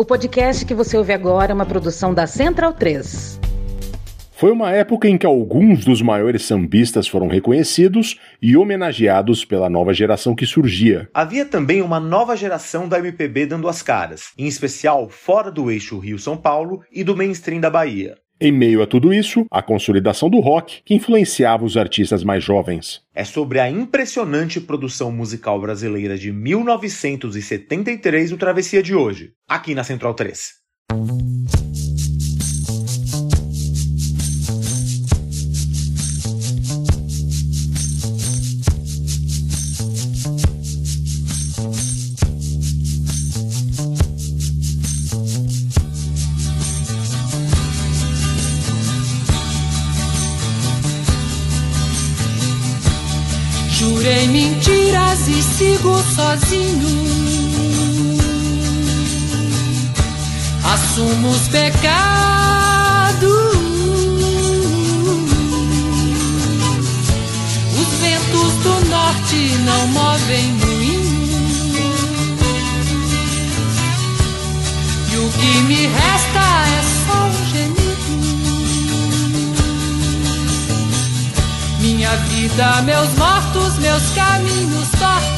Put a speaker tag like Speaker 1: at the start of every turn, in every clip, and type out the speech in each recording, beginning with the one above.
Speaker 1: O podcast que você ouve agora é uma produção da Central 3.
Speaker 2: Foi uma época em que alguns dos maiores sambistas foram reconhecidos e homenageados pela nova geração que surgia.
Speaker 3: Havia também uma nova geração da MPB dando as caras, em especial fora do eixo Rio-São Paulo e do mainstream da Bahia.
Speaker 2: Em meio a tudo isso, a consolidação do rock, que influenciava os artistas mais jovens.
Speaker 3: É sobre a impressionante produção musical brasileira de 1973 o Travessia de hoje, aqui na Central 3.
Speaker 4: Sigo sozinho. Assumo os pecados. Os ventos do norte não movem moinho. E o que me resta é só um gemido. Minha vida, meus mortos, meus caminhos tortos.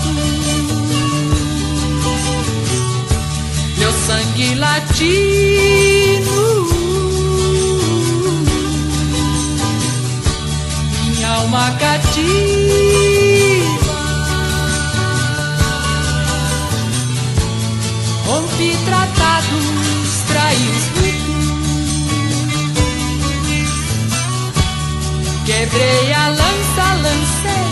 Speaker 4: Sangue latino. Minha alma cativa. Rompi tratados, traí os Quebrei a lança, lancei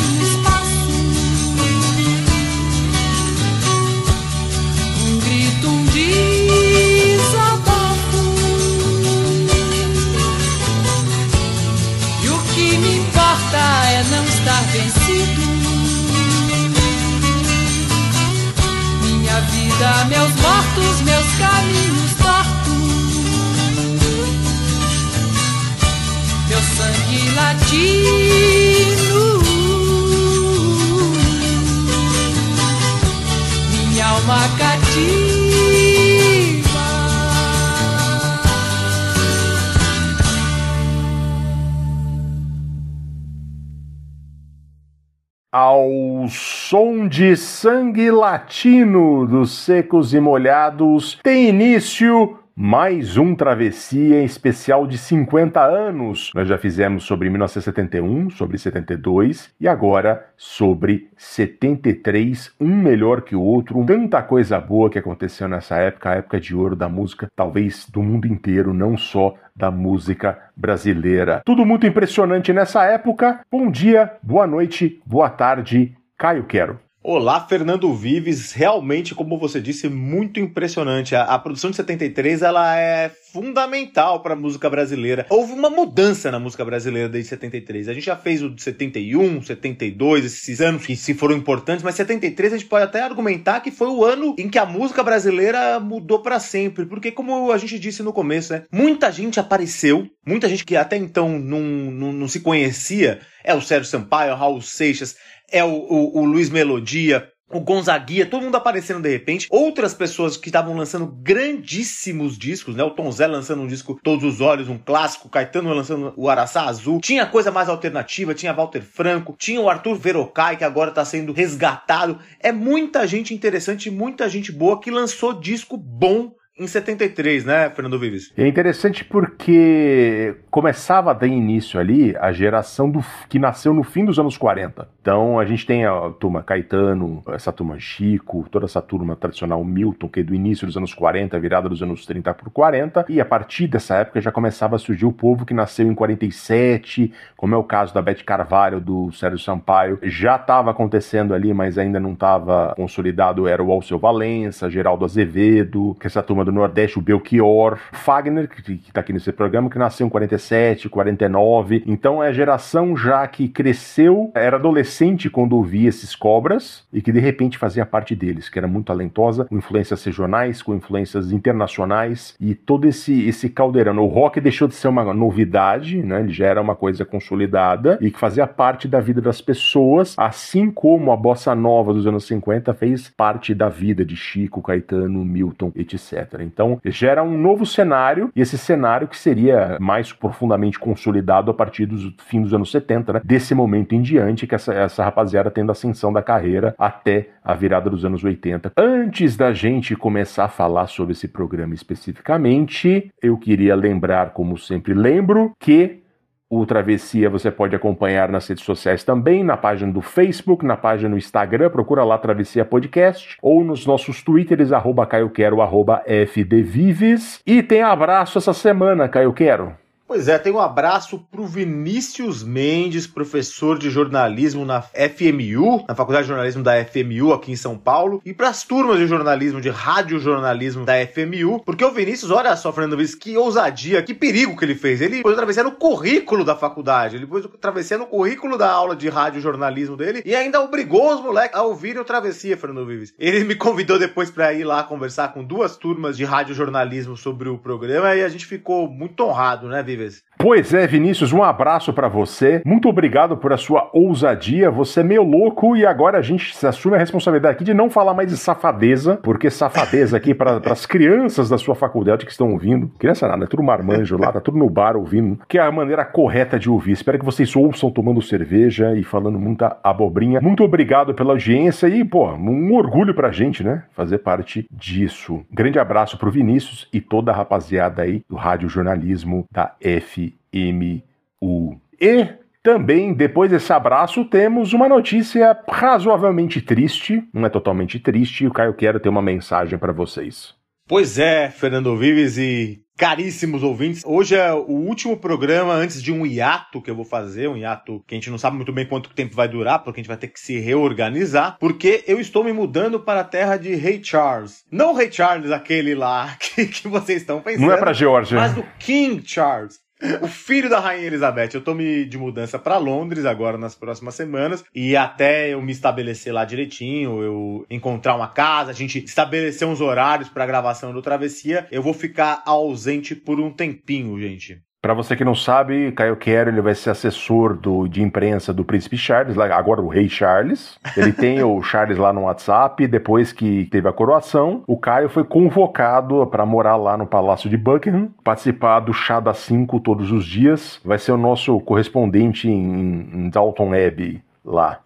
Speaker 4: vencido. Minha vida, meus mortos, meus caminhos tortos. meu sangue latino,
Speaker 2: Ao som de sangue latino dos secos e molhados, tem início mais um Travessia especial de 50 anos. Nós já fizemos sobre 1971, sobre 72 e agora sobre 73, um melhor que o outro. Tanta coisa boa que aconteceu nessa época, a época de ouro da música, talvez do mundo inteiro, não só da música brasileira. Tudo muito impressionante nessa época. Bom dia, boa noite, boa tarde. Caio Quero.
Speaker 3: Olá, Fernando Vives. Realmente, como você disse, muito impressionante. A, a produção de 73 ela é fundamental para a música brasileira. Houve uma mudança na música brasileira desde 73. A gente já fez o de 71, 72, esses anos que se foram importantes, mas 73 a gente pode até argumentar que foi o ano em que a música brasileira mudou para sempre, porque como a gente disse no começo, né, muita gente apareceu, muita gente que até então não, não, não se conhecia, é o Sérgio Sampaio, o Raul Seixas, é o, o, o Luiz Melodia, o Gonzaguia, todo mundo aparecendo de repente. Outras pessoas que estavam lançando grandíssimos discos, né? O Tom Zé lançando um disco Todos os Olhos, um clássico, Caetano lançando o Araçá Azul. Tinha coisa mais alternativa, tinha Walter Franco, tinha o Arthur Verocai, que agora tá sendo resgatado. É muita gente interessante, muita gente boa que lançou disco bom em 73, né, Fernando Vives?
Speaker 2: É interessante porque começava a dar início ali a geração do, que nasceu no fim dos anos 40. Então a gente tem a turma Caetano, essa turma Chico, toda essa turma tradicional Milton, que é do início dos anos 40, virada dos anos 30 por 40, e a partir dessa época já começava a surgir o povo que nasceu em 47, como é o caso da Beth Carvalho, do Sérgio Sampaio, já estava acontecendo ali, mas ainda não estava consolidado, era o Alceu Valença, Geraldo Azevedo, que essa turma do Nordeste, o Belchior, Fagner, que, que tá aqui nesse programa, que nasceu em 47, 49. Então é a geração já que cresceu, era adolescente quando ouvia esses cobras e que de repente fazia parte deles, que era muito talentosa, com influências regionais, com influências internacionais e todo esse, esse caldeirão. O rock deixou de ser uma novidade, né? Ele já era uma coisa consolidada e que fazia parte da vida das pessoas, assim como a bossa nova dos anos 50 fez parte da vida de Chico, Caetano, Milton, etc. Então gera um novo cenário e esse cenário que seria mais profundamente consolidado a partir do fim dos anos 70, né? Desse momento em diante que essa, essa rapaziada tendo ascensão da carreira até a virada dos anos 80. Antes da gente começar a falar sobre esse programa especificamente, eu queria lembrar, como sempre lembro, que o Travessia você pode acompanhar nas redes sociais também, na página do Facebook, na página do Instagram, procura lá Travessia Podcast, ou nos nossos twitters, arroba caioquero, arroba fdvives. E tem abraço essa semana, Caio Quero.
Speaker 3: Pois é, tem um abraço pro Vinícius Mendes, professor de jornalismo na FMU, na Faculdade de Jornalismo da FMU aqui em São Paulo, e para as turmas de jornalismo, de radiojornalismo da FMU, porque o Vinícius, olha só, Fernando Luiz, que ousadia, que perigo que ele fez. Ele pôs travessia no currículo da faculdade, ele pôs travessia no currículo da aula de radiojornalismo dele e ainda obrigou os moleques a ouvirem o Travessia, Fernando Vives. Ele me convidou depois para ir lá conversar com duas turmas de radiojornalismo sobre o programa e a gente ficou muito honrado, né, Vives?
Speaker 2: believers Pois é, Vinícius, um abraço para você. Muito obrigado por a sua ousadia. Você é meio louco e agora a gente se assume a responsabilidade aqui de não falar mais de safadeza, porque safadeza aqui para as crianças da sua faculdade que estão ouvindo. Criança nada, é tudo marmanjo lá, tá tudo no bar ouvindo, que é a maneira correta de ouvir. Espero que vocês ouçam tomando cerveja e falando muita abobrinha. Muito obrigado pela audiência e, pô, um orgulho pra gente, né? Fazer parte disso. Grande abraço pro Vinícius e toda a rapaziada aí do Rádio Jornalismo da FMU. E também, depois desse abraço, temos uma notícia razoavelmente triste. Não é totalmente triste, o Caio quero ter uma mensagem para vocês.
Speaker 3: Pois é, Fernando Vives e caríssimos ouvintes. Hoje é o último programa antes de um hiato que eu vou fazer, um hiato que a gente não sabe muito bem quanto tempo vai durar, porque a gente vai ter que se reorganizar, porque eu estou me mudando para a terra de Rei Charles. Não o Rei Charles, aquele lá que, que vocês estão pensando.
Speaker 2: Não é para Georgia.
Speaker 3: Mas do King Charles. O filho da Rainha Elizabeth. Eu tô me de mudança para Londres agora nas próximas semanas. E até eu me estabelecer lá direitinho, eu encontrar uma casa, a gente estabelecer uns horários para gravação do Travessia, eu vou ficar ausente por um tempinho, gente.
Speaker 2: Para você que não sabe, Caio Quero ele vai ser assessor do, de imprensa do Príncipe Charles, agora o Rei Charles. Ele tem o Charles lá no WhatsApp. Depois que teve a coroação, o Caio foi convocado para morar lá no Palácio de Buckingham, participar do chá das 5 todos os dias. Vai ser o nosso correspondente em, em Dalton Abbey lá.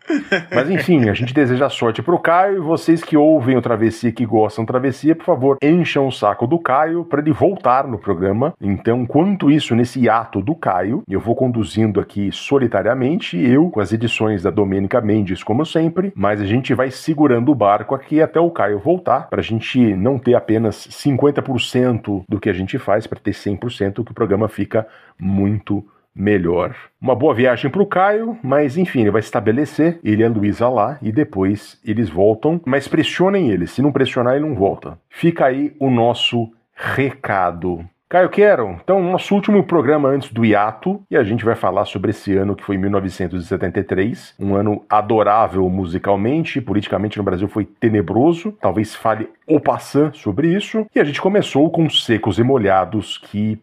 Speaker 2: Mas enfim, a gente deseja sorte pro Caio e vocês que ouvem o Travessia que gostam do Travessia, por favor, encham o saco do Caio para ele voltar no programa. Então, quanto isso, nesse ato do Caio, eu vou conduzindo aqui solitariamente, eu com as edições da Domênica Mendes, como sempre, mas a gente vai segurando o barco aqui até o Caio voltar, para a gente não ter apenas 50% do que a gente faz, para ter 100%, que o programa fica muito melhor. Uma boa viagem para o Caio, mas enfim, ele vai estabelecer ele e a Luísa lá e depois eles voltam, mas pressionem ele. Se não pressionar, ele não volta. Fica aí o nosso recado. Caio Quero, então, nosso último programa antes do hiato, e a gente vai falar sobre esse ano que foi 1973, um ano adorável musicalmente, politicamente no Brasil foi tenebroso, talvez fale o passant sobre isso, e a gente começou com Secos e Molhados, que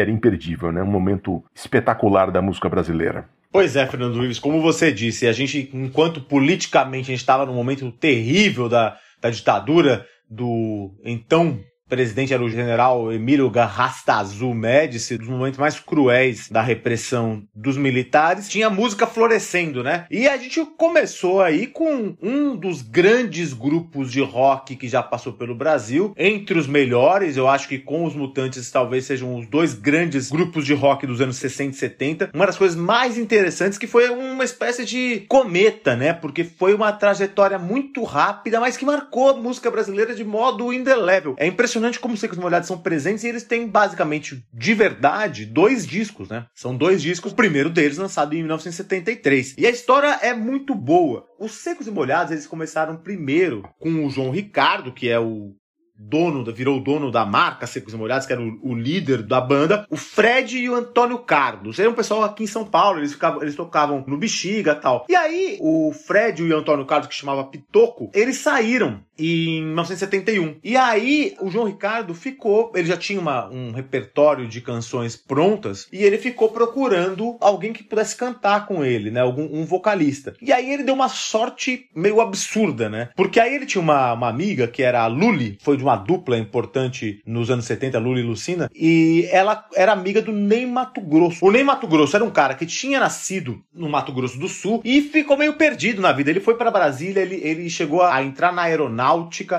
Speaker 2: era imperdível, né? Um momento espetacular da música brasileira.
Speaker 3: Pois é, Fernando Luiz, como você disse, a gente, enquanto politicamente a gente estava num momento terrível da, da ditadura do então presidente era o general Emílio Garrastazu Médici, dos momentos mais cruéis da repressão dos militares, tinha música florescendo, né? E a gente começou aí com um dos grandes grupos de rock que já passou pelo Brasil, entre os melhores, eu acho que com os Mutantes talvez sejam os dois grandes grupos de rock dos anos 60 e 70. Uma das coisas mais interessantes que foi uma espécie de cometa, né? Porque foi uma trajetória muito rápida, mas que marcou a música brasileira de modo indelével. É impressionante impressionante como os Secos Molhados são presentes e eles têm basicamente, de verdade, dois discos, né? São dois discos, o primeiro deles lançado em 1973. E a história é muito boa. Os Secos e Molhados, eles começaram primeiro com o João Ricardo, que é o dono, virou o dono da marca Secos e Molhados, que era o, o, líder da banda, o Fred e o Antônio Carlos. Era um pessoal aqui em São Paulo, eles, ficavam, eles tocavam no Bexiga e tal. E aí, o Fred e o Antônio Carlos, que chamava Pitoco, eles saíram em 1971. E aí o João Ricardo ficou, ele já tinha uma, um repertório de canções prontas e ele ficou procurando alguém que pudesse cantar com ele, né? Algum um vocalista. E aí ele deu uma sorte meio absurda, né? Porque aí ele tinha uma, uma amiga que era a Luli, foi de uma dupla importante nos anos 70, Luli e Lucina, e ela era amiga do Ney Mato Grosso. O Ney Mato Grosso era um cara que tinha nascido no Mato Grosso do Sul e ficou meio perdido na vida. Ele foi para Brasília, ele, ele chegou a entrar na aeronáutica.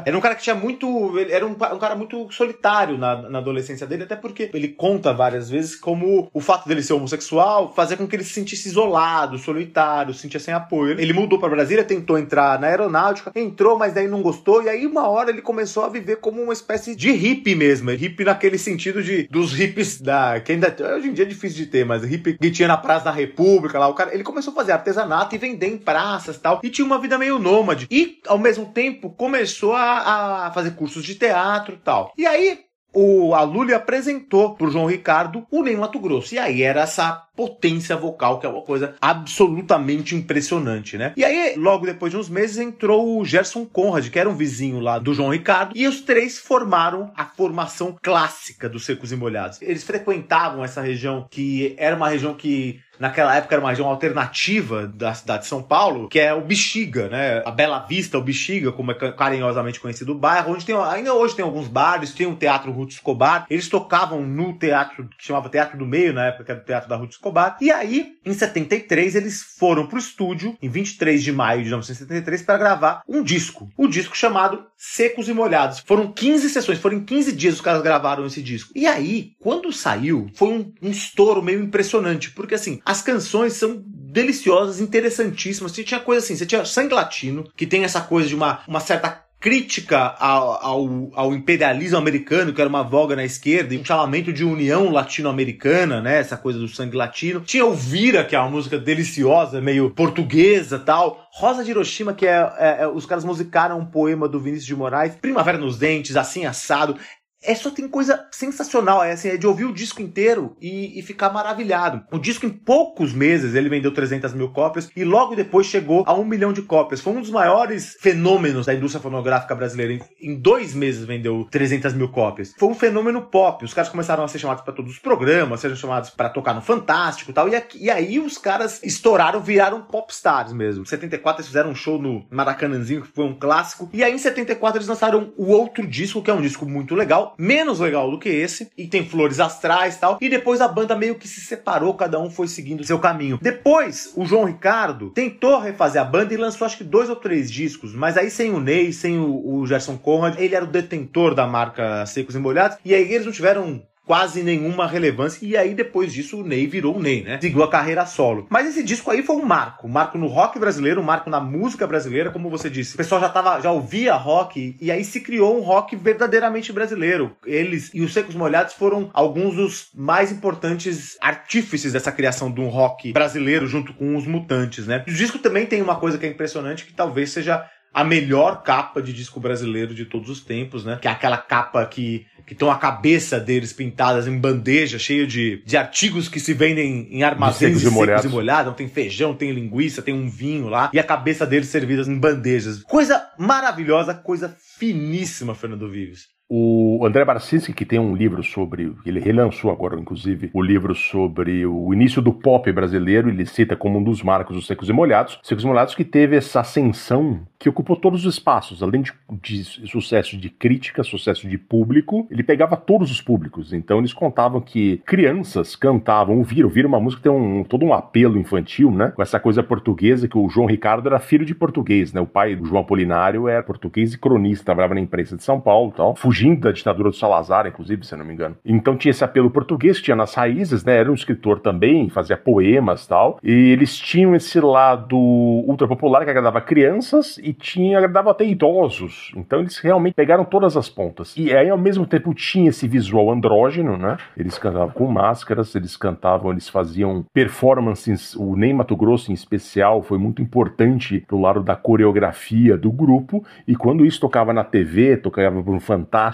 Speaker 3: Era um cara que tinha muito. Era um, um cara muito solitário na, na adolescência dele, até porque ele conta várias vezes como o fato dele ser homossexual fazia com que ele se sentisse isolado, solitário, se sentia sem apoio. Ele mudou para Brasília, tentou entrar na aeronáutica, entrou, mas daí não gostou, e aí uma hora ele começou a viver como uma espécie de hippie mesmo. Hippie naquele sentido de dos hippies da. que ainda hoje em dia é difícil de ter, mas hippie que tinha na Praça da República lá, o cara. Ele começou a fazer artesanato e vender em praças tal. E tinha uma vida meio nômade. E, ao mesmo tempo, começou a, a fazer cursos de teatro e tal. E aí, o, a Lully apresentou pro João Ricardo o Ney Mato Grosso. E aí era essa potência vocal, que é uma coisa absolutamente impressionante, né? E aí, logo depois de uns meses, entrou o Gerson Conrad, que era um vizinho lá do João Ricardo, e os três formaram a formação clássica dos Secos e Molhados. Eles frequentavam essa região que era uma região que naquela época era uma região alternativa da cidade de São Paulo, que é o Bexiga, né? A Bela Vista, o Bexiga, como é carinhosamente conhecido o bairro, onde tem, ainda hoje tem alguns bares, tem um teatro Ruth Escobar. Eles tocavam no teatro que chamava Teatro do Meio, na época era o Teatro da Ruth Escobar. E aí, em 73, eles foram pro estúdio, em 23 de maio de 1973, para gravar um disco. O um disco chamado Secos e Molhados. Foram 15 sessões, foram em 15 dias os caras gravaram esse disco. E aí, quando saiu, foi um, um estouro meio impressionante, porque assim, as canções são deliciosas, interessantíssimas. Você tinha coisa assim, você tinha Sangue Latino, que tem essa coisa de uma, uma certa crítica ao, ao, ao, imperialismo americano, que era uma voga na esquerda, e um chamamento de união latino-americana, né? Essa coisa do sangue latino. Tinha o Vira, que é uma música deliciosa, meio portuguesa tal. Rosa de Hiroshima, que é, é, é os caras musicaram um poema do Vinícius de Moraes. Primavera nos Dentes, assim assado é só tem coisa sensacional, é assim, é de ouvir o disco inteiro e, e, ficar maravilhado. O disco em poucos meses ele vendeu 300 mil cópias e logo depois chegou a um milhão de cópias. Foi um dos maiores fenômenos da indústria fonográfica brasileira. Em, em dois meses vendeu 300 mil cópias. Foi um fenômeno pop. Os caras começaram a ser chamados para todos os programas, sejam chamados para tocar no Fantástico tal. E, aqui, e aí os caras estouraram, viraram popstars mesmo. Em 74 eles fizeram um show no Maracanãzinho, que foi um clássico. E aí em 74 eles lançaram o outro disco, que é um disco muito legal menos legal do que esse, e tem flores astrais e tal. E depois a banda meio que se separou, cada um foi seguindo seu caminho. Depois, o João Ricardo tentou refazer a banda e lançou acho que dois ou três discos, mas aí sem o Ney, sem o, o Gerson Conrad, ele era o detentor da marca Secos e Molhados, e aí eles não tiveram quase nenhuma relevância. E aí, depois disso, o Ney virou o Ney, né? Seguiu a carreira solo. Mas esse disco aí foi um marco. Um marco no rock brasileiro, um marco na música brasileira, como você disse. O pessoal já tava, já ouvia rock, e aí se criou um rock verdadeiramente brasileiro. Eles e os Secos Molhados foram alguns dos mais importantes artífices dessa criação de um rock brasileiro, junto com os Mutantes, né? O disco também tem uma coisa que é impressionante, que talvez seja a melhor capa de disco brasileiro de todos os tempos, né? Que é aquela capa que que estão a cabeça deles pintadas em bandeja, cheio de, de artigos que se vendem em armazéns secos, secos e molhados. Então, tem feijão, tem linguiça, tem um vinho lá, e a cabeça deles servidas em bandejas. Coisa maravilhosa, coisa finíssima, Fernando Vives.
Speaker 2: O André Barcinski, que tem um livro sobre. Ele relançou agora, inclusive, o livro sobre o início do pop brasileiro. Ele cita como um dos marcos os Secos e Molhados. Secos e Molhados que teve essa ascensão que ocupou todos os espaços, além de, de, sucesso de crítica, sucesso de público, ele pegava todos os públicos. Então eles contavam que crianças cantavam, ouviram, ouviram uma música que tem um, todo um apelo infantil, né? Com essa coisa portuguesa, que o João Ricardo era filho de português, né? O pai do João Apolinário era português e cronista, trabalhava na imprensa de São Paulo tal, fugindo da ditadura do Salazar, inclusive, se não me engano. Então tinha esse apelo português que tinha nas raízes, né? Era um escritor também, fazia poemas tal, e eles tinham esse lado ultra popular que agradava crianças e tinha agradava até idosos. Então eles realmente pegaram todas as pontas. E aí ao mesmo tempo tinha esse visual andrógeno, né? Eles cantavam com máscaras, eles cantavam, eles faziam performances. O Ney Mato Grosso em especial foi muito importante pro lado da coreografia do grupo. E quando isso tocava na TV, tocava no Fantástico,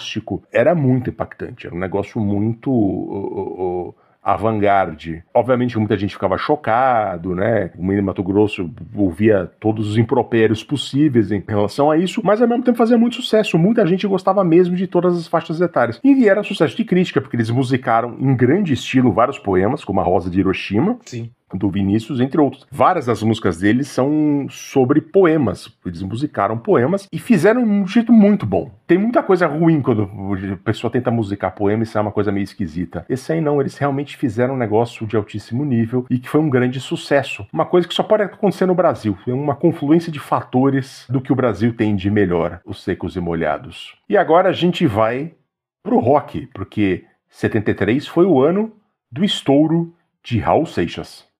Speaker 2: era muito impactante. Era um negócio muito uh, uh, avant-garde. Obviamente muita gente ficava chocado, né? O Menino Mato Grosso ouvia todos os impropérios possíveis em relação a isso, mas ao mesmo tempo fazia muito sucesso. Muita gente gostava mesmo de todas as faixas etárias. E era sucesso de crítica, porque eles musicaram em grande estilo vários poemas, como A Rosa de Hiroshima.
Speaker 3: Sim
Speaker 2: do Vinícius, entre outros. Várias das músicas deles são sobre poemas. Eles musicaram poemas e fizeram de um jeito muito bom. Tem muita coisa ruim quando a pessoa tenta musicar poema e isso é uma coisa meio esquisita. Esse aí não, eles realmente fizeram um negócio de altíssimo nível e que foi um grande sucesso. Uma coisa que só pode acontecer no Brasil. É uma confluência de fatores do que o Brasil tem de melhor, os secos e molhados. E agora a gente vai pro rock, porque 73 foi o ano do estouro de Raul Seixas.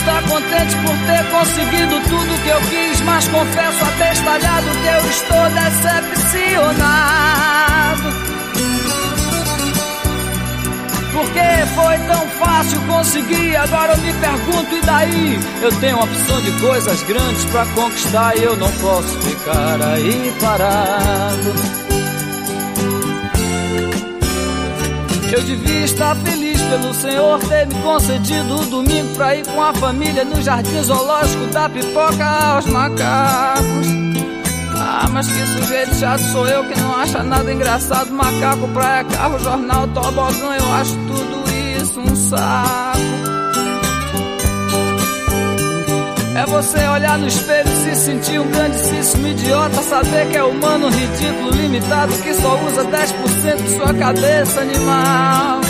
Speaker 5: Estar contente por ter conseguido tudo que eu quis, mas confesso abestalhado que eu estou decepcionado. Porque foi tão fácil conseguir, agora eu me pergunto, e daí? Eu tenho uma opção de coisas grandes para conquistar e eu não posso ficar aí parado. Eu devia estar feliz pelo Senhor ter me concedido o domingo pra ir com a família no jardim zoológico da pipoca aos macacos. Ah, mas que sujeito chato sou eu que não acha nada engraçado. Macaco, praia, carro, jornal, tobogã, eu acho tudo isso um saco. É você olhar no espelho e se sentir um grandíssimo idiota. Saber que é humano, ridículo, limitado, que só usa 10% de sua cabeça animal.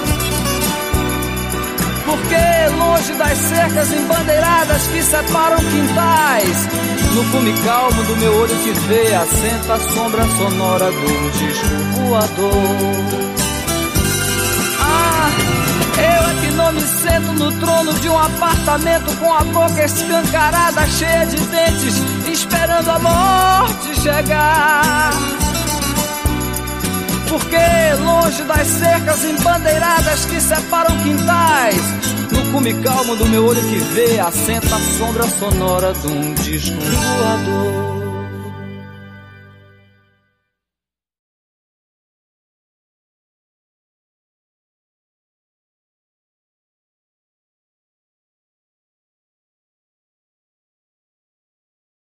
Speaker 5: Porque longe das cercas embandeiradas que separam quintais, no cume calmo do meu olho que vê, assenta a sombra sonora do disco. Ah, eu é que não me sento no trono de um apartamento com a boca escancarada, cheia de dentes, esperando a morte chegar. Porque longe das cercas embandeiradas que separam quintais, no cume calmo do meu olho que vê, assenta a sombra sonora de um disco voador.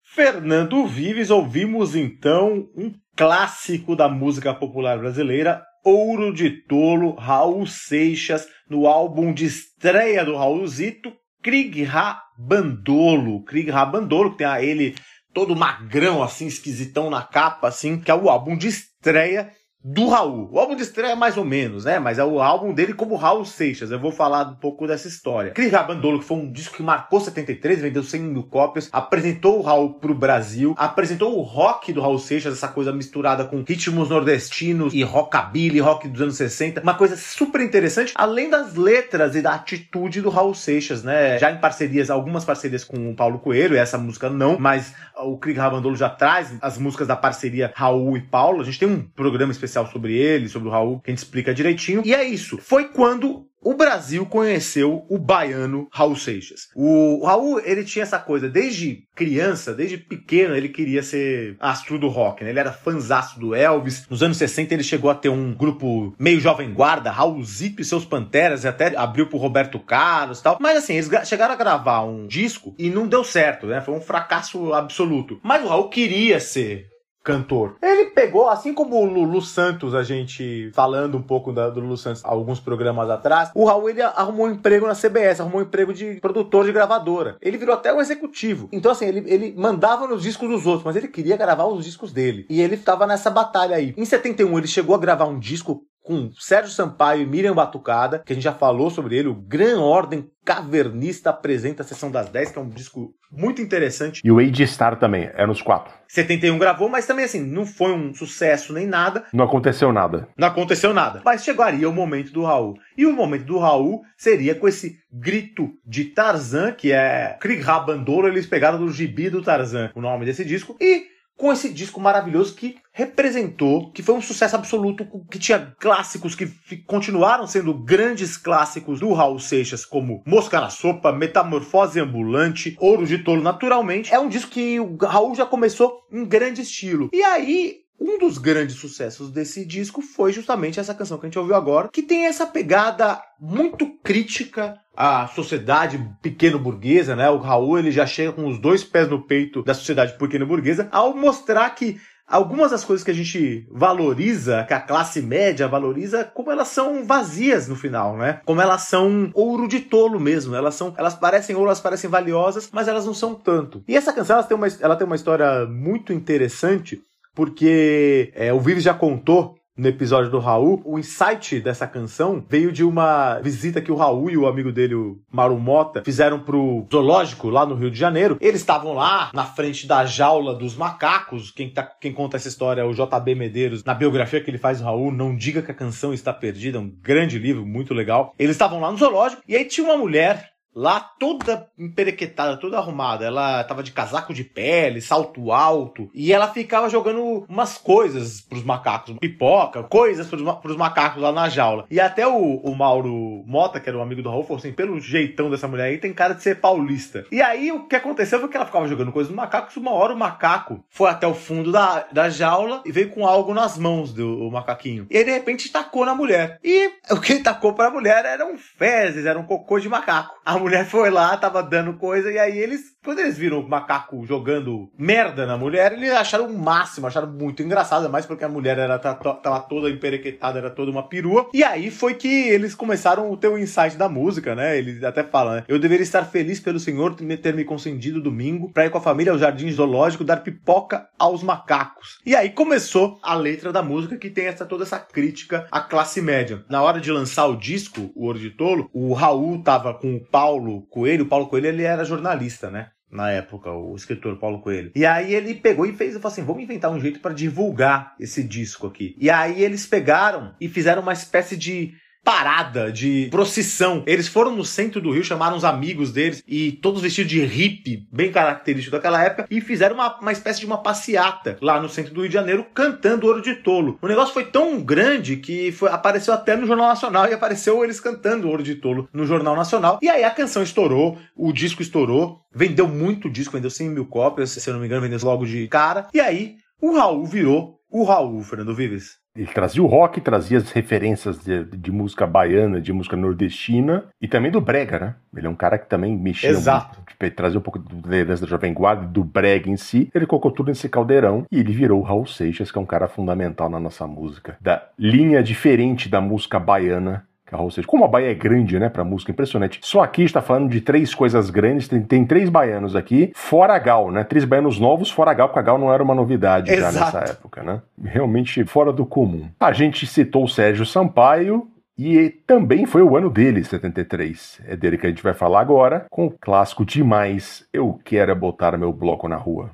Speaker 3: Fernando Vives, ouvimos então um clássico da música popular brasileira, Ouro de Tolo, Raul Seixas, no álbum de estreia do Raulzito, Krieg Rabandolo. Krieg Rabandolo, que tem a ele todo magrão, assim, esquisitão na capa, assim, que é o álbum de estreia do Raul. O álbum de estreia é mais ou menos, né? Mas é o álbum dele como Raul Seixas. Eu vou falar um pouco dessa história. Cris Rabandolo, que foi um disco que marcou 73, vendeu 100 mil cópias, apresentou o Raul pro Brasil, apresentou o rock do Raul Seixas, essa coisa misturada com ritmos nordestinos e rockabilly, rock dos anos 60. Uma coisa super interessante, além das letras e da atitude do Raul Seixas, né? Já em parcerias, algumas parcerias com o Paulo Coelho, essa música não, mas o Cris Rabandolo já traz as músicas da parceria Raul e Paulo. A gente tem um programa especial sobre ele, sobre o Raul, que a gente explica direitinho. E é isso. Foi quando o Brasil conheceu o baiano Raul Seixas. O Raul, ele tinha essa coisa, desde criança, desde pequeno, ele queria ser astro do rock, né? Ele era fanzaço do Elvis. Nos anos 60 ele chegou a ter um grupo meio jovem guarda, Raulzito e seus Panteras, e até abriu pro Roberto Carlos e tal. Mas assim, eles chegaram a gravar um disco e não deu certo, né? Foi um fracasso absoluto. Mas o Raul queria ser cantor. Ele pegou, assim como o Lulu Santos, a gente falando um pouco da, do Lulu Santos alguns programas atrás, o Raul ele arrumou um emprego na CBS, arrumou um emprego de produtor de gravadora. Ele virou até um executivo. Então, assim, ele, ele mandava nos discos dos outros, mas ele queria gravar os discos dele. E ele estava nessa batalha aí. Em 71, ele chegou a gravar um disco com Sérgio Sampaio e Miriam Batucada, que a gente já falou sobre ele, o Gran Ordem Cavernista apresenta a Sessão das 10, que é um disco muito interessante.
Speaker 2: E o Age Star também, é nos quatro.
Speaker 3: 71 gravou, mas também assim, não foi um sucesso nem nada.
Speaker 2: Não aconteceu nada.
Speaker 3: Não aconteceu nada. Mas chegaria o momento do Raul. E o momento do Raul seria com esse grito de Tarzan, que é Krieg Rabandolo, eles pegaram do gibi do Tarzan, o nome desse disco, e com esse disco maravilhoso que representou, que foi um sucesso absoluto, que tinha clássicos que continuaram sendo grandes clássicos do Raul Seixas, como Mosca na Sopa, Metamorfose Ambulante, Ouro de Tolo, naturalmente. É um disco que o Raul já começou em grande estilo. E aí, um dos grandes sucessos desse disco foi justamente essa canção que a gente ouviu agora, que tem essa pegada muito crítica à sociedade pequeno burguesa, né? O Raul ele já chega com os dois pés no peito da sociedade pequeno burguesa ao mostrar que algumas das coisas que a gente valoriza, que a classe média valoriza, como elas são vazias no final, né? Como elas são ouro de tolo mesmo. Elas são, elas parecem ouro, elas parecem valiosas, mas elas não são tanto. E essa canção ela tem uma, ela tem uma história muito interessante porque é, o Vives já contou no episódio do Raul, o insight dessa canção veio de uma visita que o Raul e o amigo dele, o Maru Mota, fizeram pro zoológico lá no Rio de Janeiro. Eles estavam lá na frente da jaula dos macacos. Quem, tá, quem conta essa história é o JB Medeiros, na biografia que ele faz do Raul, Não Diga que a Canção Está Perdida, um grande livro, muito legal. Eles estavam lá no zoológico e aí tinha uma mulher lá toda emperequetada, toda arrumada. Ela tava de casaco de pele, salto alto, e ela ficava jogando umas coisas pros macacos, pipoca, coisas pros, pros macacos lá na jaula. E até o, o Mauro Mota, que era um amigo do Raul, falou assim: pelo jeitão dessa mulher aí, tem cara de ser paulista. E aí o que aconteceu foi que ela ficava jogando coisas no macaco, uma hora o macaco foi até o fundo da, da jaula e veio com algo nas mãos do macaquinho. E aí, de repente tacou na mulher. E o que ele tacou pra mulher eram fezes, era um cocô de macaco. A mulher foi lá, tava dando coisa, e aí eles, quando eles viram o macaco jogando merda na mulher, eles acharam o máximo, acharam muito engraçado, mais porque a mulher era, tava toda emperequetada, era toda uma perua. E aí foi que eles começaram o teu insight da música, né? Eles até falam, né? Eu deveria estar feliz pelo senhor ter me concedido domingo pra ir com a família ao jardim zoológico dar pipoca aos macacos. E aí começou a letra da música que tem essa, toda essa crítica à classe média. Na hora de lançar o disco, o Ouro de Tolo, o Raul tava com o Paulo Coelho, o Paulo Coelho ele era jornalista, né? Na época, o escritor Paulo Coelho. E aí ele pegou e fez, falou assim, vamos inventar um jeito para divulgar esse disco aqui. E aí eles pegaram e fizeram uma espécie de parada de procissão. Eles foram no centro do Rio, chamaram os amigos deles e todos vestidos de hippie, bem característico daquela época, e fizeram uma, uma espécie de uma passeata lá no centro do Rio de Janeiro cantando Ouro de Tolo. O negócio foi tão grande que foi, apareceu até no Jornal Nacional e apareceu eles cantando Ouro de Tolo no Jornal Nacional. E aí a canção estourou, o disco estourou, vendeu muito disco, vendeu 100 mil cópias, se eu não me engano, vendeu logo de cara. E aí o Raul virou o Raul, Fernando Vives.
Speaker 2: Ele trazia o rock, trazia as referências de, de, música baiana, de música nordestina e também do brega, né? Ele é um cara que também mexia
Speaker 3: Exato.
Speaker 2: muito, tipo, trazia um pouco da herança da Jovem Guarda, do brega em si. Ele colocou tudo nesse caldeirão e ele virou o Raul Seixas, que é um cara fundamental na nossa música. Da linha diferente da música baiana ou seja, como a Bahia é grande, né, pra música, impressionante. Só aqui está falando de três coisas grandes, tem, tem três baianos aqui, fora a Gal, né? Três baianos novos, fora a Gal, porque a Gal não era uma novidade
Speaker 3: Exato.
Speaker 2: já nessa época, né? Realmente fora do comum. A gente citou o Sérgio Sampaio, e também foi o ano dele, 73. É dele que a gente vai falar agora, com o clássico demais Eu Quero Botar Meu Bloco na Rua.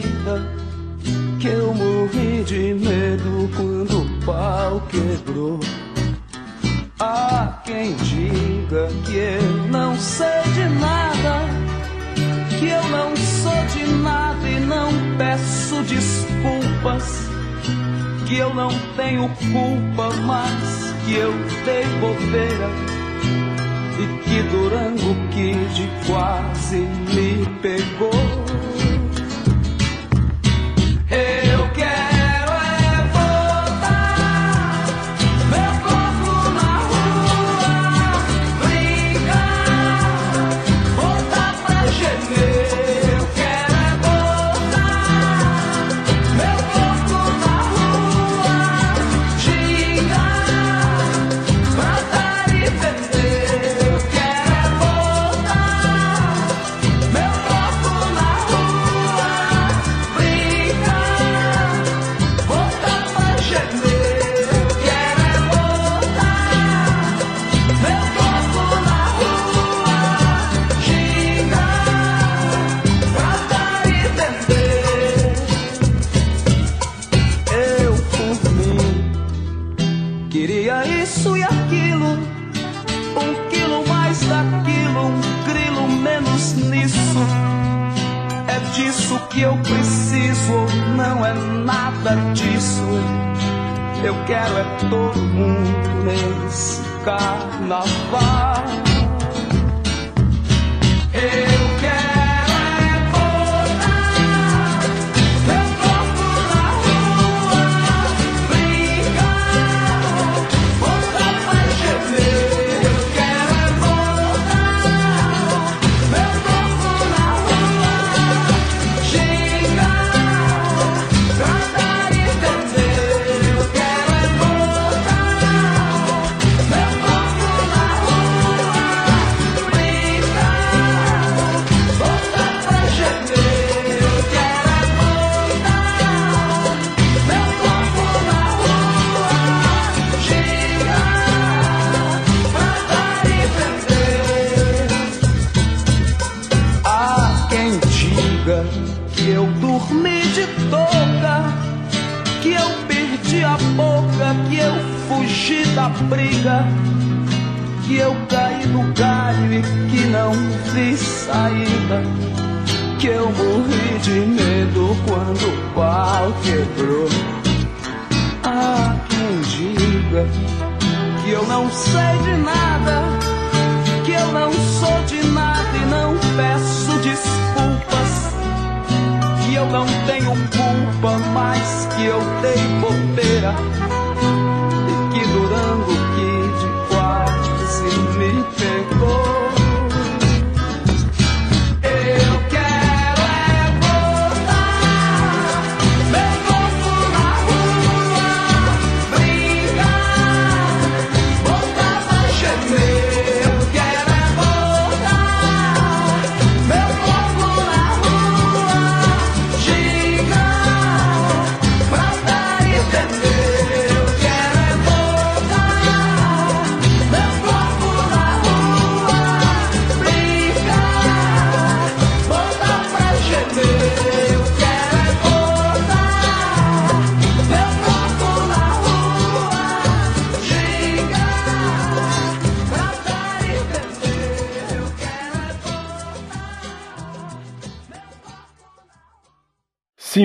Speaker 6: the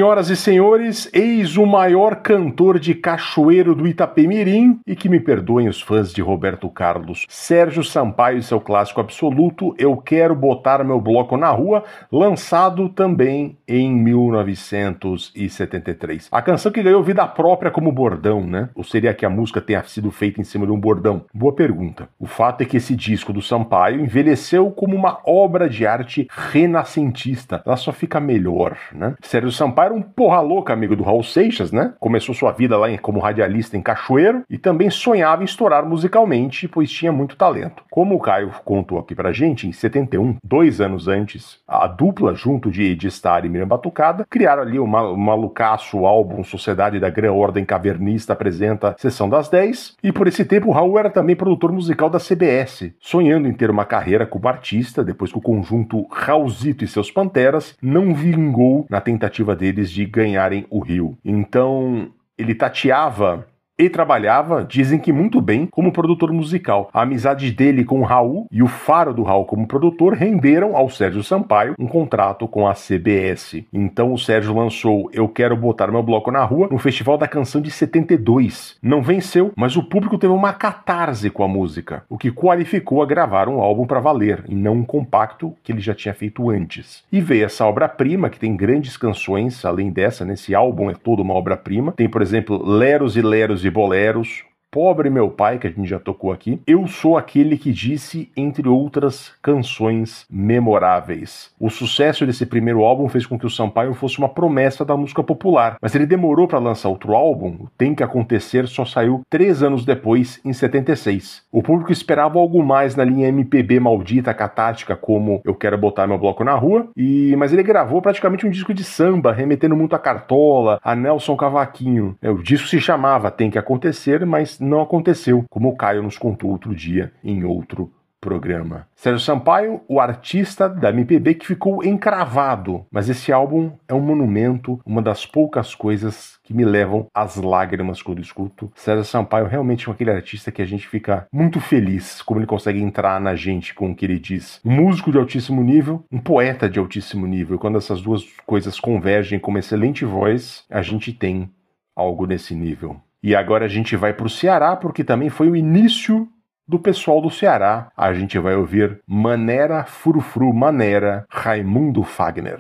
Speaker 2: Senhoras e senhores, eis o maior cantor de cachoeiro do Itapemirim, que me perdoem os fãs de Roberto Carlos. Sérgio Sampaio e seu clássico absoluto, Eu Quero Botar Meu Bloco na Rua, lançado também em 1973. A canção que ganhou vida própria como bordão, né? Ou seria que a música tenha sido feita em cima de um bordão? Boa pergunta. O fato é que esse disco do Sampaio envelheceu como uma obra de arte renascentista. Ela só fica melhor, né? Sérgio Sampaio era um porra louca, amigo do Raul Seixas, né? Começou sua vida lá em, como radialista em Cachoeiro e também sonhava em estourar musicalmente, pois tinha muito talento. Como o Caio contou aqui pra gente, em 71, dois anos antes, a dupla, junto de Edi Star e Miriam Batucada, criaram ali o ma- o malucaço álbum Sociedade da Gran Ordem Cavernista apresenta Sessão das 10, e por esse tempo Raul era também produtor musical da CBS, sonhando em ter uma carreira como artista, depois que o conjunto Raulzito e seus Panteras não vingou na tentativa deles de ganharem o Rio. Então, ele tateava e trabalhava, dizem que muito bem, como produtor musical. A amizade dele com Raul e o faro do Raul como produtor renderam ao Sérgio Sampaio um contrato com a CBS. Então o Sérgio lançou Eu Quero Botar Meu Bloco na Rua no Festival da Canção de 72. Não venceu, mas o público teve uma catarse com a música, o que qualificou a gravar um álbum para valer, e não um compacto que ele já tinha feito antes. E veio essa obra-prima, que tem grandes canções, além dessa, nesse álbum é toda uma obra-prima. Tem, por exemplo, Leros e Leros e Boleros, Pobre Meu Pai, que a gente já tocou aqui. Eu Sou Aquele que Disse, entre outras canções memoráveis. O sucesso desse primeiro álbum fez com que o Sampaio fosse uma promessa da música popular, mas ele demorou para lançar outro álbum. O Tem Que Acontecer só saiu três anos depois, em 76. O público esperava algo mais na linha MPB maldita, catártica, como Eu Quero Botar Meu Bloco na Rua, e mas ele gravou praticamente um disco de samba, remetendo muito a Cartola, a Nelson Cavaquinho. É, O disco se chamava Tem Que Acontecer, mas não aconteceu, como o Caio nos contou outro dia em outro programa. Sérgio Sampaio, o artista da MPB que ficou encravado, mas esse álbum é um monumento, uma das poucas coisas que me levam às lágrimas quando escuto. Sérgio Sampaio realmente é aquele artista que a gente fica muito feliz como ele consegue entrar na gente com o que ele diz. Um músico de altíssimo nível, um poeta de altíssimo nível. Quando essas duas coisas convergem com uma excelente voz, a gente tem algo nesse nível. E agora a gente vai para o Ceará, porque também foi o início do pessoal do Ceará. A gente vai ouvir Manera Frufru Manera Raimundo Fagner.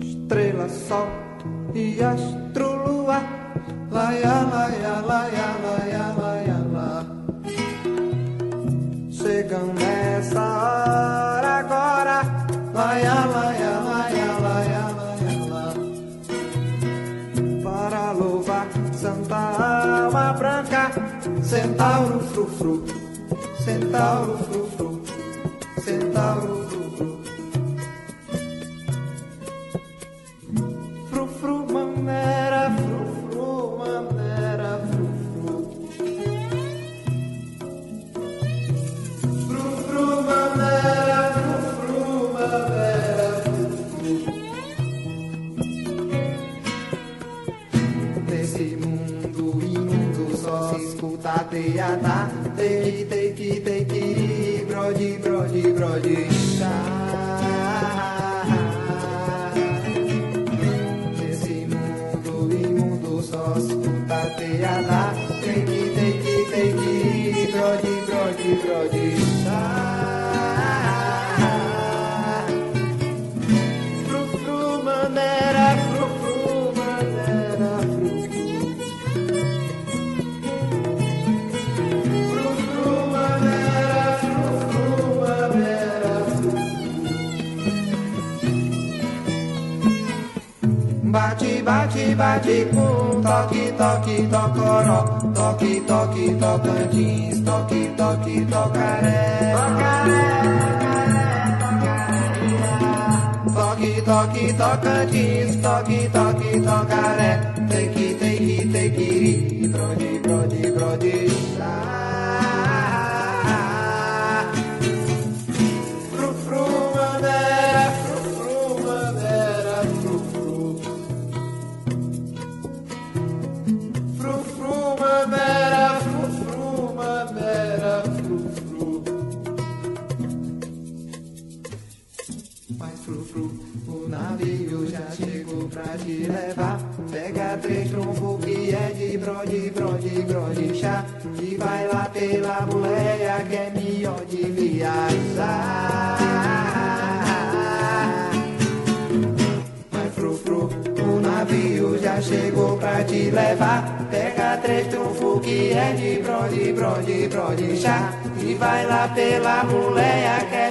Speaker 7: estrela, sol e astro lua. Laia, laia, laia, laia, Para louvar Santa Alma Branca, Centauro frufru, Centauro frufru, que, tem que ir, brode, brode, brode, chá. Nesse mundo imundo só escuta teatá. Bate, bate com toque, toque, tocoró, toque, toque, tocantins, toque, toque, tocaré. Toque, toque, tocantins, toque, toque, tocaré. Tem que, tem que, tem que ir, brode, brode, brode. É de brode, brode, brode, chá. E vai lá pela mulher que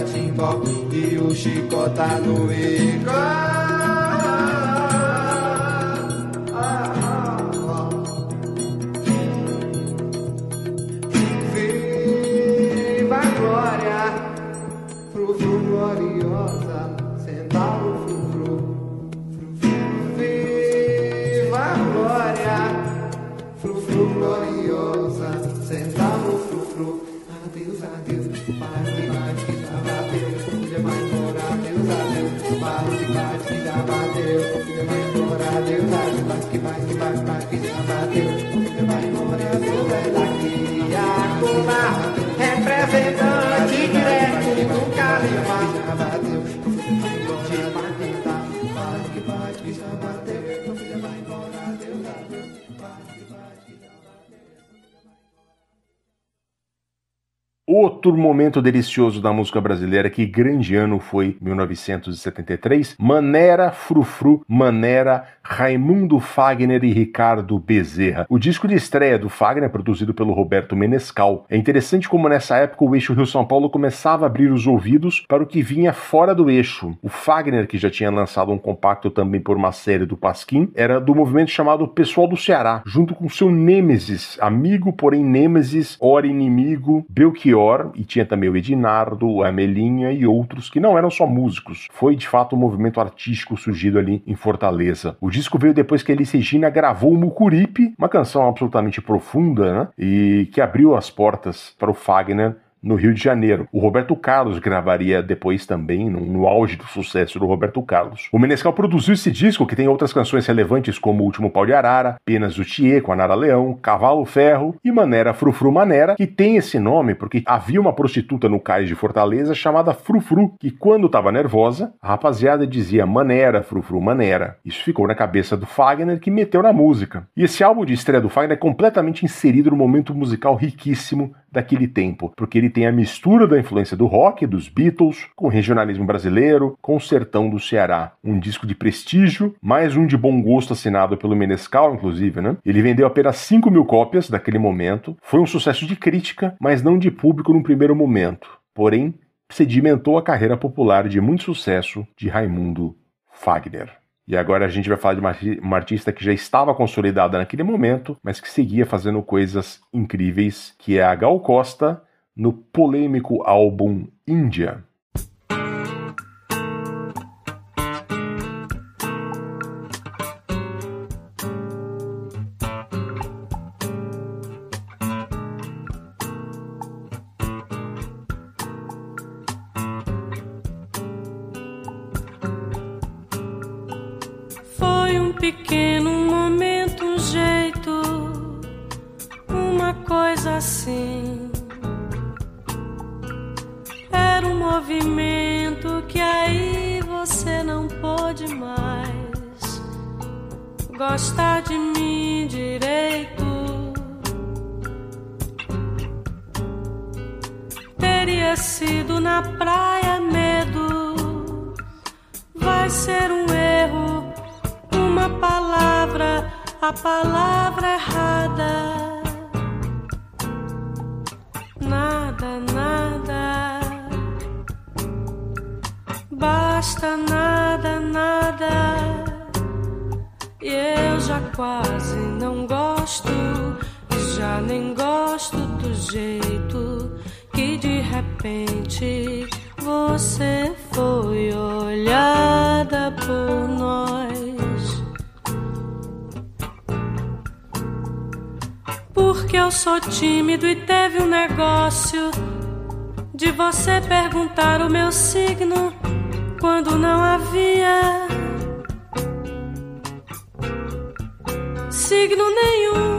Speaker 7: catimbó. E o chicó tá
Speaker 2: momento delicioso da música brasileira, que grande ano foi 1973. Manera Frufru, Manera, Raimundo Fagner e Ricardo Bezerra. O disco de estreia do Fagner, produzido pelo Roberto Menescal. É interessante como nessa época o eixo Rio-São Paulo começava a abrir os ouvidos para o que vinha fora do eixo. O Fagner, que já tinha lançado um compacto também por uma série do Pasquim, era do movimento chamado Pessoal do Ceará, junto com seu nêmesis, amigo, porém nêmesis, ora inimigo, Belchior, e tinha também o Edinardo, Amelinha e outros que não eram só músicos. Foi de fato um movimento artístico surgido ali em Fortaleza. O disco veio depois que Elis Regina gravou o Mucuripe, uma canção absolutamente profunda, né? E que abriu as portas para o Fagner no Rio de Janeiro. O Roberto Carlos gravaria depois também, no, no, auge do sucesso do Roberto Carlos. O Menescal produziu esse disco, que tem outras canções relevantes como O Último Pau de Arara, Penas do Thier com a Nara Leão, Cavalo Ferro e Manera Frufru Manera, que tem esse nome porque havia uma prostituta no cais de Fortaleza chamada Frufru, que quando estava nervosa, a rapaziada dizia Manera, Frufru Manera. Isso ficou na cabeça do Fagner, que meteu na música. E esse álbum de estreia do Fagner é completamente inserido no momento musical riquíssimo daquele tempo, porque ele tem a mistura da influência do rock, dos Beatles, com o regionalismo brasileiro, com o sertão do Ceará. Um disco de prestígio, mais um de bom gosto assinado pelo Menescal, inclusive, né? Ele vendeu apenas 5 mil cópias daquele momento, foi um sucesso de crítica, mas não de público no primeiro momento. Porém, sedimentou a carreira popular de muito sucesso de Raimundo Fagner. E agora a gente vai falar de uma, uma, artista que já estava consolidada naquele momento, mas que seguia fazendo coisas incríveis, que é a Gal Costa no polêmico álbum Índia.
Speaker 8: Basta nada, nada. E eu já quase não gosto, já nem gosto do jeito que de repente você foi olhada por nós. Porque eu sou tímido e teve um negócio de você perguntar o meu signo quando não havia signo nenhum.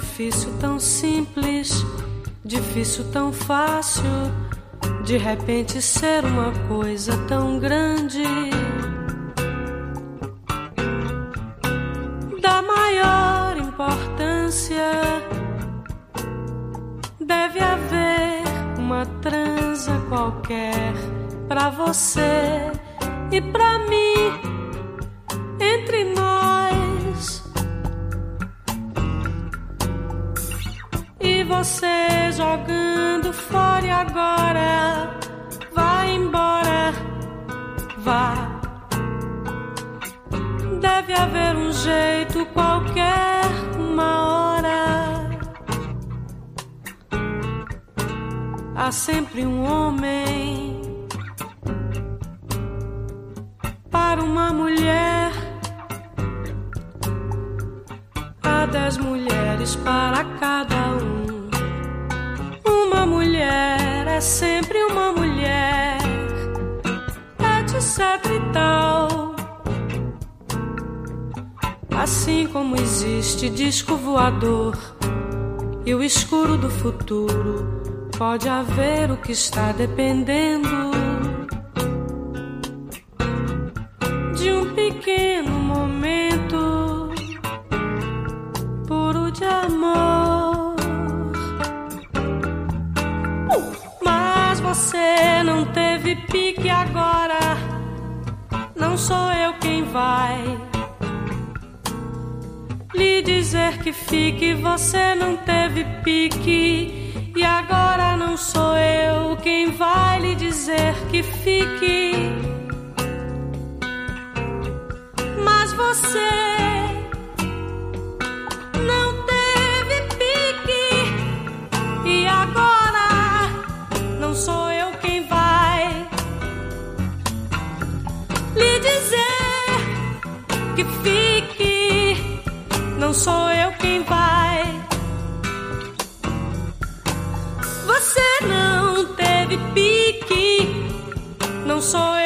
Speaker 8: Difícil, tão simples, difícil, tão fácil. De repente ser uma coisa tão grande. Da maior importância, deve haver uma transa qualquer pra você e pra mim você jogando fora agora vai embora, vá. Deve haver um jeito qualquer, uma hora. Há sempre um homem para uma mulher. Há dez mulheres para cada um. Uma mulher é sempre uma mulher, etc e tal. Assim como existe disco voador e o escuro do futuro, pode haver o que está dependendo vai lhe dizer que fique. Você não teve pique e agora não sou eu quem vai lhe dizer que fique. Mas você Não sou eu quem vai. Você não teve pique. Não sou eu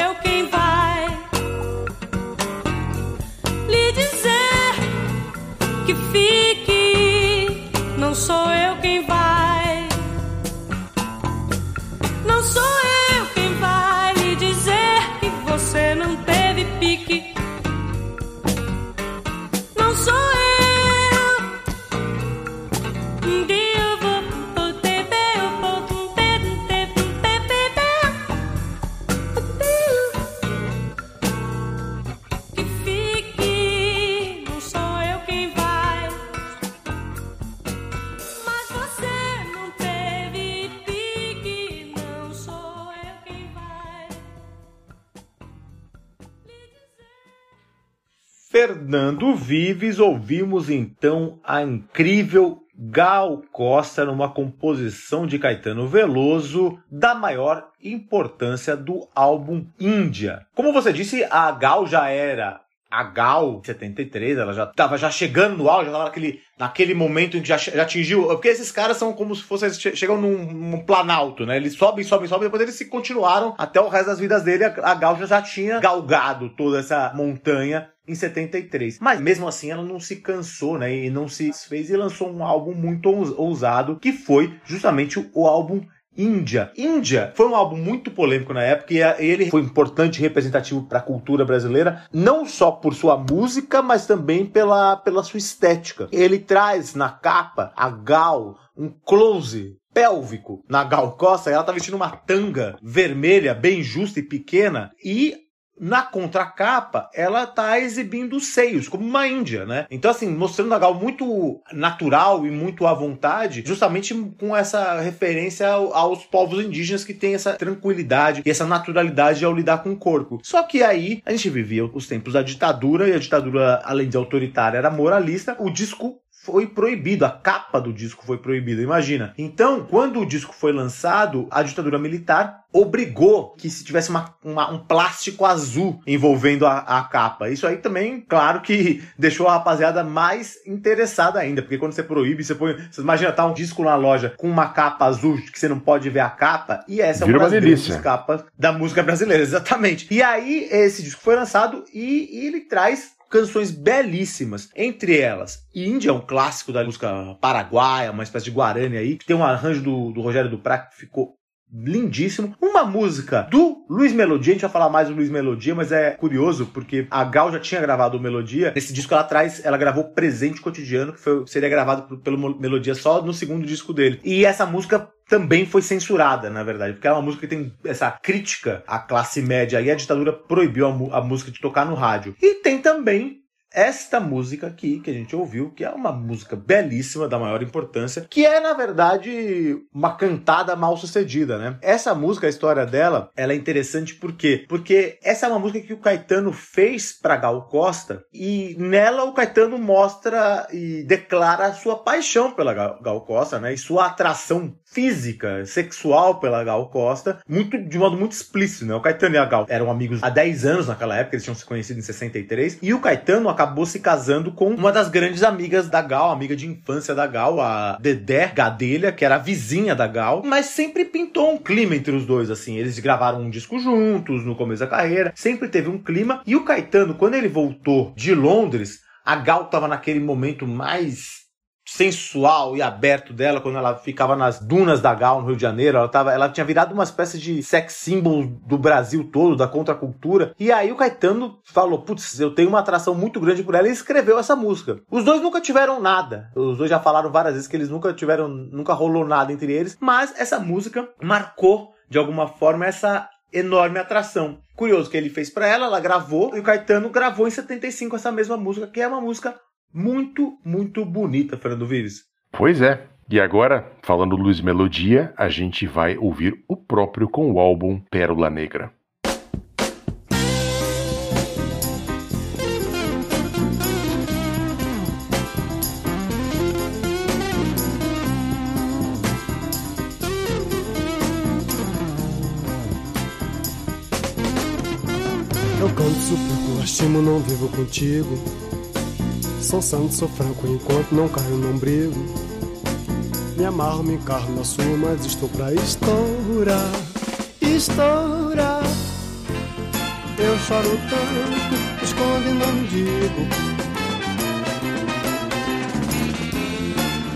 Speaker 3: Vives, ouvimos então a incrível Gal Costa numa composição de Caetano Veloso da maior importância do álbum Índia. Como você disse, a Gal já era a Gal 73, ela já estava já chegando no auge, ela tava naquele, naquele momento em que já, já atingiu. Porque esses caras são como se fossem. che- chegam num, num planalto, né? Eles sobem, sobem, sobem, depois eles se continuaram até o resto das vidas dele. A, a Gal já, já tinha galgado toda essa montanha em 73. Mas mesmo assim ela não se cansou, né? E não se fez e lançou um álbum muito ous- ousado, que foi justamente o álbum Índia. Índia foi um álbum muito polêmico na época e a- ele foi importante e representativo para a cultura brasileira, não só por sua música, mas também pela, pela sua estética. Ele traz na capa a Gal, um close pélvico na Gal Costa, ela tá vestindo uma tanga vermelha, bem justa e pequena, e na contracapa, ela tá exibindo os seios, como uma índia, né? Então, assim, mostrando a Gal muito natural e muito à vontade, justamente com essa referência ao- aos povos indígenas que têm essa tranquilidade e essa naturalidade ao lidar com o corpo. Só que aí, a gente vivia os tempos da ditadura, e a ditadura, além de autoritária, era moralista. O disco foi proibido, a capa do disco foi proibida, imagina. Então, quando o disco foi lançado, a ditadura militar obrigou que se tivesse uma, uma- um plástico azul envolvendo a, a capa. Isso aí também, claro que deixou a rapaziada mais interessada ainda, porque quando você proíbe, você põe. Você imagina tá um disco na loja com uma capa azul que você não pode ver a capa, e essa é
Speaker 2: Vira
Speaker 3: uma
Speaker 2: uma
Speaker 3: das grandes capas da música brasileira, exatamente. E aí, esse disco foi lançado e, e ele traz canções belíssimas. Entre elas, Índia, um clássico da música paraguaia, uma espécie de guarani aí, que tem um arranjo do, do Rogério Duprat que ficou lindíssimo. Uma música do Luiz Melodia, a gente vai falar mais do Luiz Melodia, mas é curioso porque a Gal já tinha gravado o Melodia. Nesse disco ela traz, ela gravou Presente Cotidiano, que foi, seria gravado pelo Melodia só no segundo disco dele. E essa música também foi censurada, na verdade, porque é uma música que tem essa crítica à classe média e a ditadura proibiu a, a música de tocar no rádio. E tem também esta música aqui que a gente ouviu, que é uma música belíssima, da maior importância, que é, na verdade, uma cantada mal sucedida, né? Essa música, a história dela, ela é interessante por quê? Porque essa é uma música que o Caetano fez pra Gal Costa e nela o Caetano mostra e declara a sua paixão pela Gal Costa, né? E sua atração física, sexual pela Gal Costa, muito de modo muito explícito, né? O Caetano e a Gal eram amigos há 10 anos naquela época, eles tinham se conhecido em 63, e o Caetano acabou se casando com uma das grandes amigas da Gal, amiga de infância da Gal, a Dedé Gadelha, que era a vizinha da Gal, mas sempre pintou um clima entre os dois, assim. Eles gravaram um disco juntos no começo da carreira, sempre teve um clima, e o Caetano, quando ele voltou de Londres, a Gal tava naquele momento mais sensual e aberto dela quando ela ficava nas dunas da Gal no Rio de Janeiro, ela tava, ela tinha virado uma espécie de sex symbol do Brasil todo, da contracultura. E aí o Caetano falou: "Putz, eu tenho uma atração muito grande por ela" e escreveu essa música. Os dois nunca tiveram nada. Os dois já falaram várias vezes que eles nunca tiveram, nunca rolou nada entre eles, mas essa música marcou de alguma forma essa enorme atração. Curioso que ele fez pra ela, ela gravou e o Caetano gravou em 75 essa mesma música, que é uma música muito, muito bonita, Fernando Vives.
Speaker 2: Pois é. E agora, falando Luiz Melodia, a gente vai ouvir o próprio com o álbum Pérola Negra.
Speaker 9: Eu canto, suplico, lastimo, não vivo contigo. Sou santo, sou franco, enquanto não caio no umbigo. Me amarro, me encarro na sua, mas estou pra estourar, estourar. Eu choro tanto, escondo e não digo.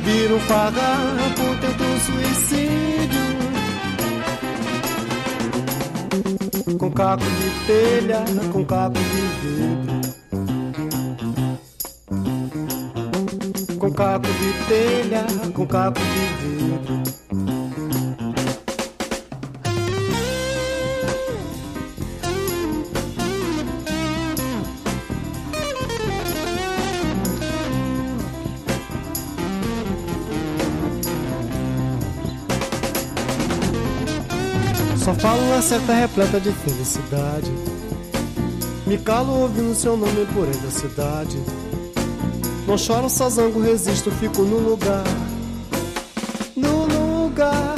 Speaker 9: Viro um farrapo, tento suicídio. Com caco de telha, com caco de vidro. Caco de telha, com caco de vidro. Só falo na certa repleta de felicidade. Me calo ouvindo seu nome por aí da cidade. Não choro, só zango, resisto, fico no lugar. No lugar.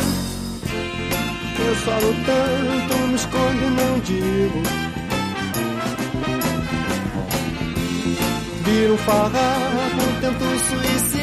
Speaker 9: Eu choro tanto, me escondo não digo. Viro um farrapo, tento suicídio.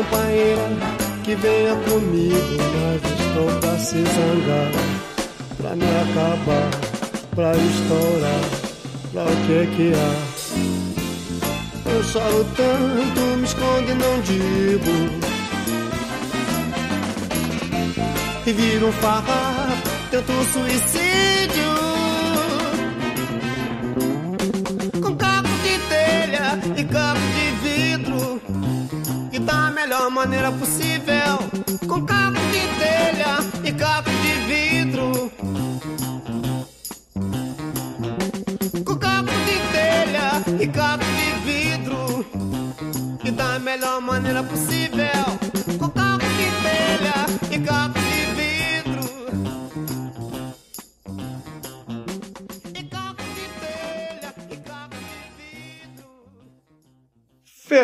Speaker 9: Companheira que venha comigo, mas estou pra se zangar, pra me acabar, pra estourar, pra o que que há? Eu choro tanto, me escondo e não digo. E viro um farrapo, tento um suicídio. Com caco de telha
Speaker 10: e caco melhor maneira possível, com caco de telha e caco de vidro. Com caco de telha e caco de vidro. E da melhor maneira possível,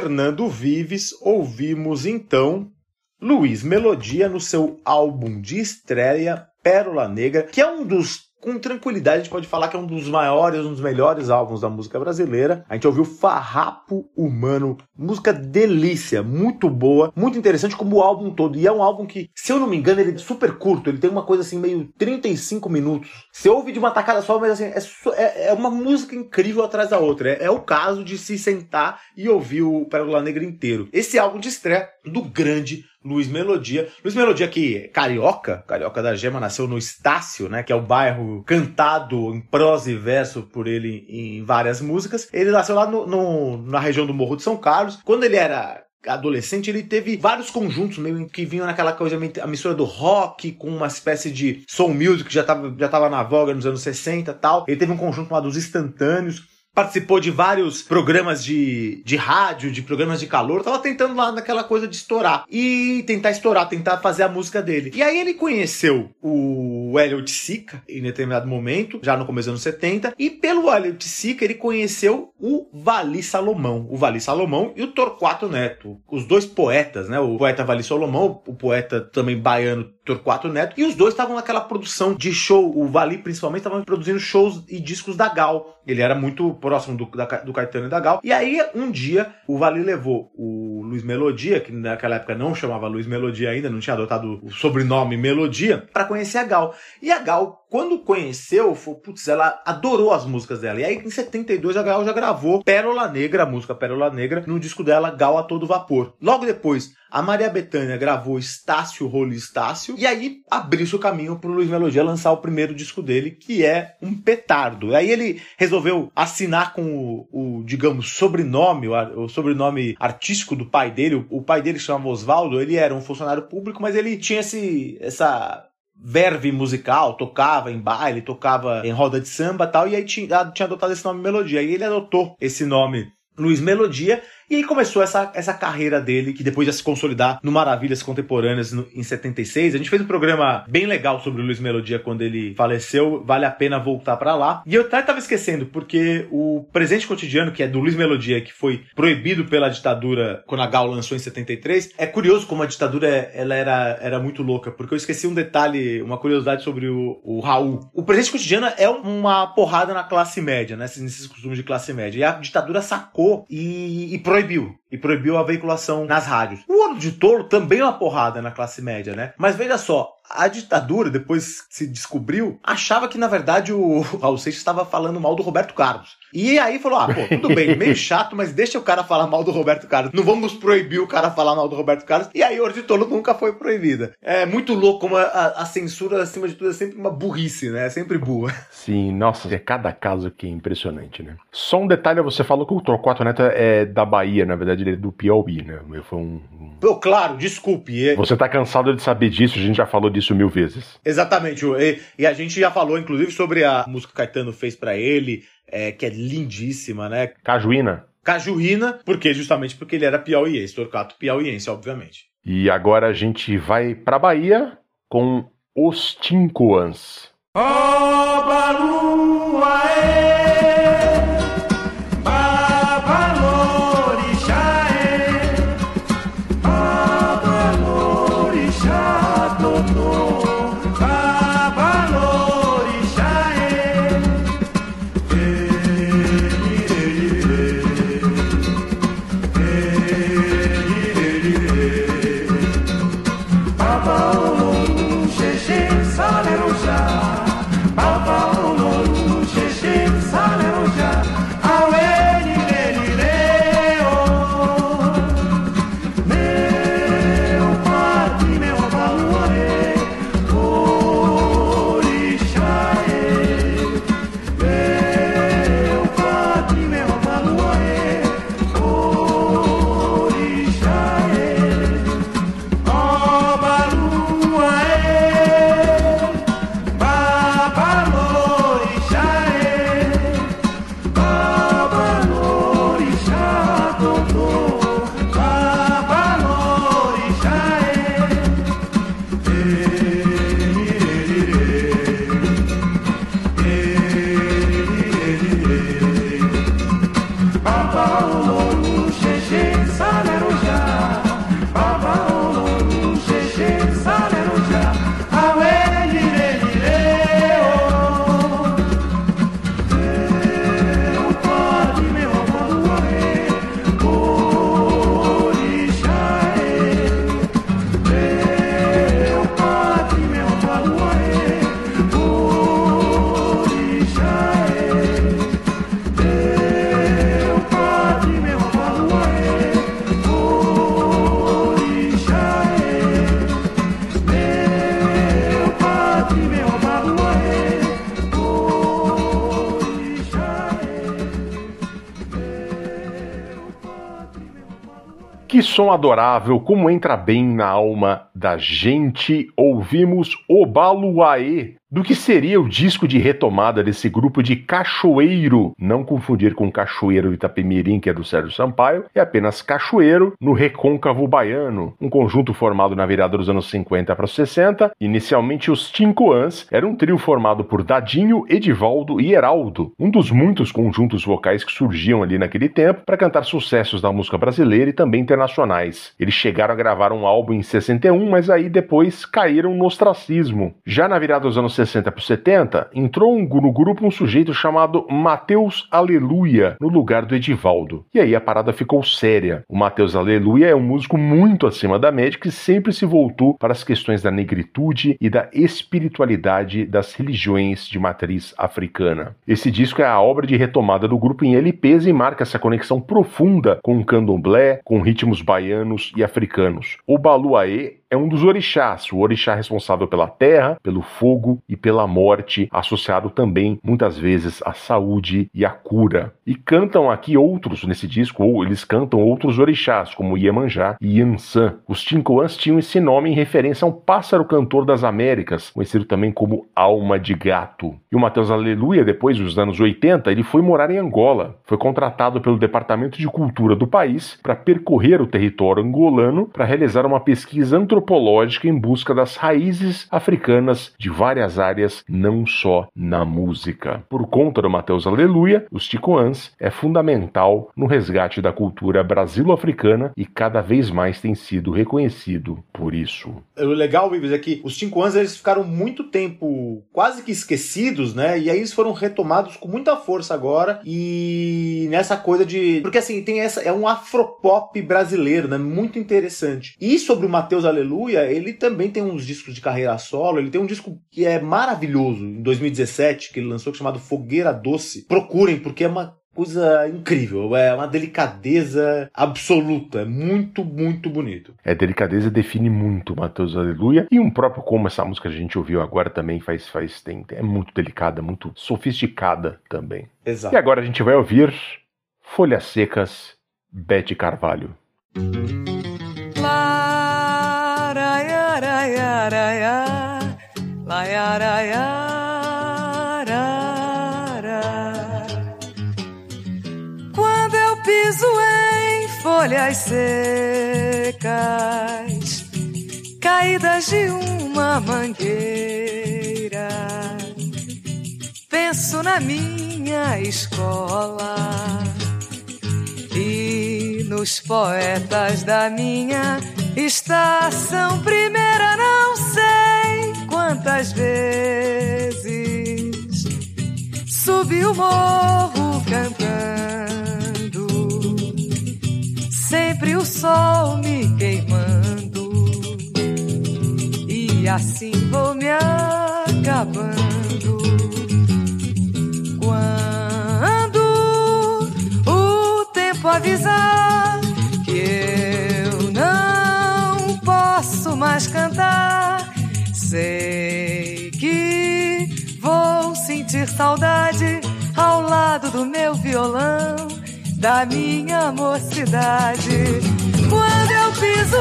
Speaker 3: Fernando Vives, ouvimos então Luiz Melodia no seu álbum de estreia Pérola Negra, que é um dos com tranquilidade a gente pode falar que é um dos maiores, um dos melhores álbuns da música brasileira. A gente ouviu Farrapo Humano, música delícia, muito boa, muito interessante como o álbum todo. E é um álbum que, se eu não me engano, ele é super curto, ele tem uma coisa assim meio 35 minutos. Você ouve de uma tacada só, mas assim, é, é- é uma música incrível atrás da outra. É, é o caso de se sentar e ouvir o Pérola Negra inteiro. Esse álbum de estreia do grande Luiz Melodia. Luiz Melodia que é carioca, carioca da Gema, nasceu no Estácio, né, que é o bairro cantado em prosa e verso por ele em várias músicas. Ele nasceu lá no, no- na região do Morro de São Carlos. Quando ele era adolescente, ele teve vários conjuntos meio que vinham naquela coisa, a mistura do rock com uma espécie de soul music que já estava já tava na voga nos anos 60 e tal. Ele teve um conjunto chamado Os Instantâneos, participou de vários programas de, de rádio, de programas de calor, tava tentando lá naquela coisa de estourar. E tentar estourar, tentar fazer a música dele. E aí ele conheceu o Elliot Sica em determinado momento, já no começo dos anos 70, e pelo Elliot Sica ele conheceu o Vali Salomão. O Vali Salomão e o Torquato Neto. Os dois poetas, né? O poeta Vali Salomão, o poeta também baiano Torquato Neto, e os dois estavam naquela produção de show. O Vali, principalmente, estava produzindo shows e discos da Gal. Ele era muito próximo do, da- do Caetano e da Gal. E aí, um dia, o Vali levou o Luiz Melodia, que naquela época não chamava Luiz Melodia ainda, não tinha adotado o sobrenome Melodia, para conhecer a Gal. E a Gal, quando conheceu, falou, putz, ela adorou as músicas dela. E aí, em 72, a Gal já gravou Pérola Negra, a música Pérola Negra, no disco dela, Gal a Todo Vapor. Logo depois, a Maria Bethânia gravou Estácio Rolo Estácio, e aí abriu-se o caminho pro Luiz Melodia lançar o primeiro disco dele, que é um petardo. Aí ele resolveu assinar com o, o, digamos, sobrenome, o, o sobrenome artístico do pai dele. O, o pai dele chamava Oswaldo, ele era um funcionário público, mas ele tinha esse, essa verve musical, tocava em baile, tocava em roda de samba tal, e aí tinha, tinha adotado esse nome Melodia. E ele adotou esse nome Luiz Melodia, e aí começou essa, essa carreira dele, que depois ia se consolidar no Maravilhas Contemporâneas no- em 76. A gente fez um programa bem legal sobre o Luiz Melodia quando ele faleceu, vale a pena voltar pra lá. E eu até tava esquecendo, porque o Presente Cotidiano, que é do Luiz Melodia, que foi proibido pela ditadura quando a Gal lançou em 73, é curioso como a ditadura ela era, era muito louca, porque eu esqueci um detalhe, uma curiosidade sobre o, o Raul. O Presente Cotidiano é uma porrada na classe média, né? Nesses costumes de classe média. E a ditadura sacou e, e proibiu. E proibiu a veiculação nas rádios. O Ouro de Tolo também é uma porrada na classe média, né? Mas veja só, a ditadura, depois que se descobriu, achava que, na verdade, o Raul Seixas estava falando mal do Roberto Carlos. E aí falou: ah, pô, tudo bem, meio chato, mas deixa o cara falar mal do Roberto Carlos. Não vamos proibir o cara falar mal do Roberto Carlos. E aí, Ouro de Tolo nunca foi proibida. É muito louco como a, a- a censura, acima de tudo, é sempre uma burrice, né? É sempre burra.
Speaker 2: Sim, nossa, é cada caso que é impressionante, né? Só um detalhe, você falou que o Torquato Neto é da Bahia, na verdade é do Piauí, né? Foi um... um-
Speaker 3: Pô, claro, desculpe. é-
Speaker 2: Você tá cansado de saber disso, a gente já falou disso mil vezes.
Speaker 3: Exatamente. E, e a gente já falou, inclusive, sobre a música que Caetano fez pra ele, é, que é lindíssima, né?
Speaker 2: Cajuína.
Speaker 3: Cajuína, porque justamente porque ele era piauiense, Torcato piauiense, obviamente.
Speaker 2: E agora a gente vai pra Bahia com os Tincoans.
Speaker 6: Baba,
Speaker 2: Que som adorável, como entra bem na alma da gente. Ouvimos O Baluaê, do que seria o disco de retomada desse grupo de Cachoeiro, não confundir com Cachoeiro Itapemirim, que é do Sérgio Sampaio, é apenas Cachoeiro no Recôncavo Baiano, um conjunto formado na virada dos anos 50 para os 60. Inicialmente, os Tincoãs era um trio formado por Dadinho, Edivaldo e Heraldo, um dos muitos conjuntos vocais que surgiam ali naquele tempo para cantar sucessos da música brasileira e também internacionais. Eles chegaram a gravar um álbum em 61, mas aí depois caíram no ostracismo. Já na virada dos anos 60 para 70, entrou no grupo um sujeito chamado Mateus Aleluia, no lugar do Edivaldo. E aí a parada ficou séria. O Mateus Aleluia é um músico muito acima da média que sempre se voltou para as questões da negritude e da espiritualidade das religiões de matriz africana. Esse disco é a obra de retomada do grupo em LPs e marca essa conexão profunda com o candomblé, com ritmos baianos e africanos. O Baluaê é um dos orixás, o orixá responsável pela terra, pelo fogo e pela morte, associado também muitas vezes à saúde e à cura. E cantam aqui outros nesse disco, ou eles cantam outros orixás, como Iemanjá e Yansan. Os Tincoãs tinham esse nome em referência a um pássaro cantor das Américas, conhecido também como Alma de Gato. E o Mateus Aleluia, depois dos anos 80, ele foi morar em Angola. Foi contratado pelo Departamento de Cultura do país para percorrer o território angolano para realizar uma pesquisa antropológica em busca das raízes africanas de várias áreas, não só na música. Por conta do Mateus Aleluia, os Ticoãs é fundamental no resgate da cultura brasilo-africana e cada vez mais tem sido reconhecido por isso.
Speaker 3: O legal, Vives, é que os anos eles ficaram muito tempo quase que esquecidos, né? E aí eles foram retomados com muita força agora e nessa coisa de. Porque assim, tem essa. É um afropop brasileiro, né? Muito interessante. E sobre o Mateus Aleluia, ele também tem uns discos de carreira solo. Ele tem um disco que é maravilhoso, em 2017, que ele lançou, chamado Fogueira Doce. Procurem, porque é uma coisa incrível, é uma delicadeza absoluta, é muito, muito bonito.
Speaker 2: É, delicadeza define muito Mateus Aleluia e um próprio como essa música que a gente ouviu agora também faz, faz tem, é muito delicada, muito sofisticada também.
Speaker 3: Exato.
Speaker 2: E agora a gente vai ouvir Folhas Secas, Bete Carvalho.
Speaker 5: Quando eu piso em folhas secas, caídas de uma mangueira, penso na minha escola e nos poetas da minha estação primeira. Quantas vezes subi o morro cantando, sempre o sol me queimando, e assim vou me acabando. Quando o tempo avisar que eu não posso mais cantar, sei que vou sentir saudade ao lado do meu violão, da minha mocidade. Quando eu piso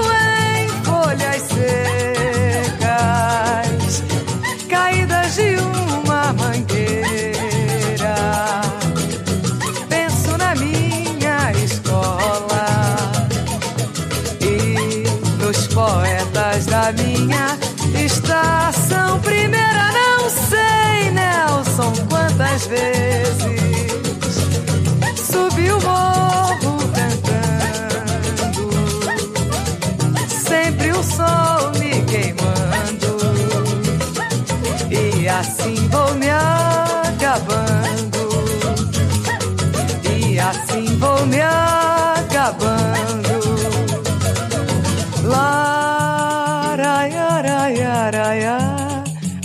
Speaker 5: em folhas secas, caídas de uma mangueira, penso na minha escola e nos poetas da minha estação primeira. Não sei, Nelson, quantas vezes subi o morro cantando, sempre o sol me queimando, e assim vou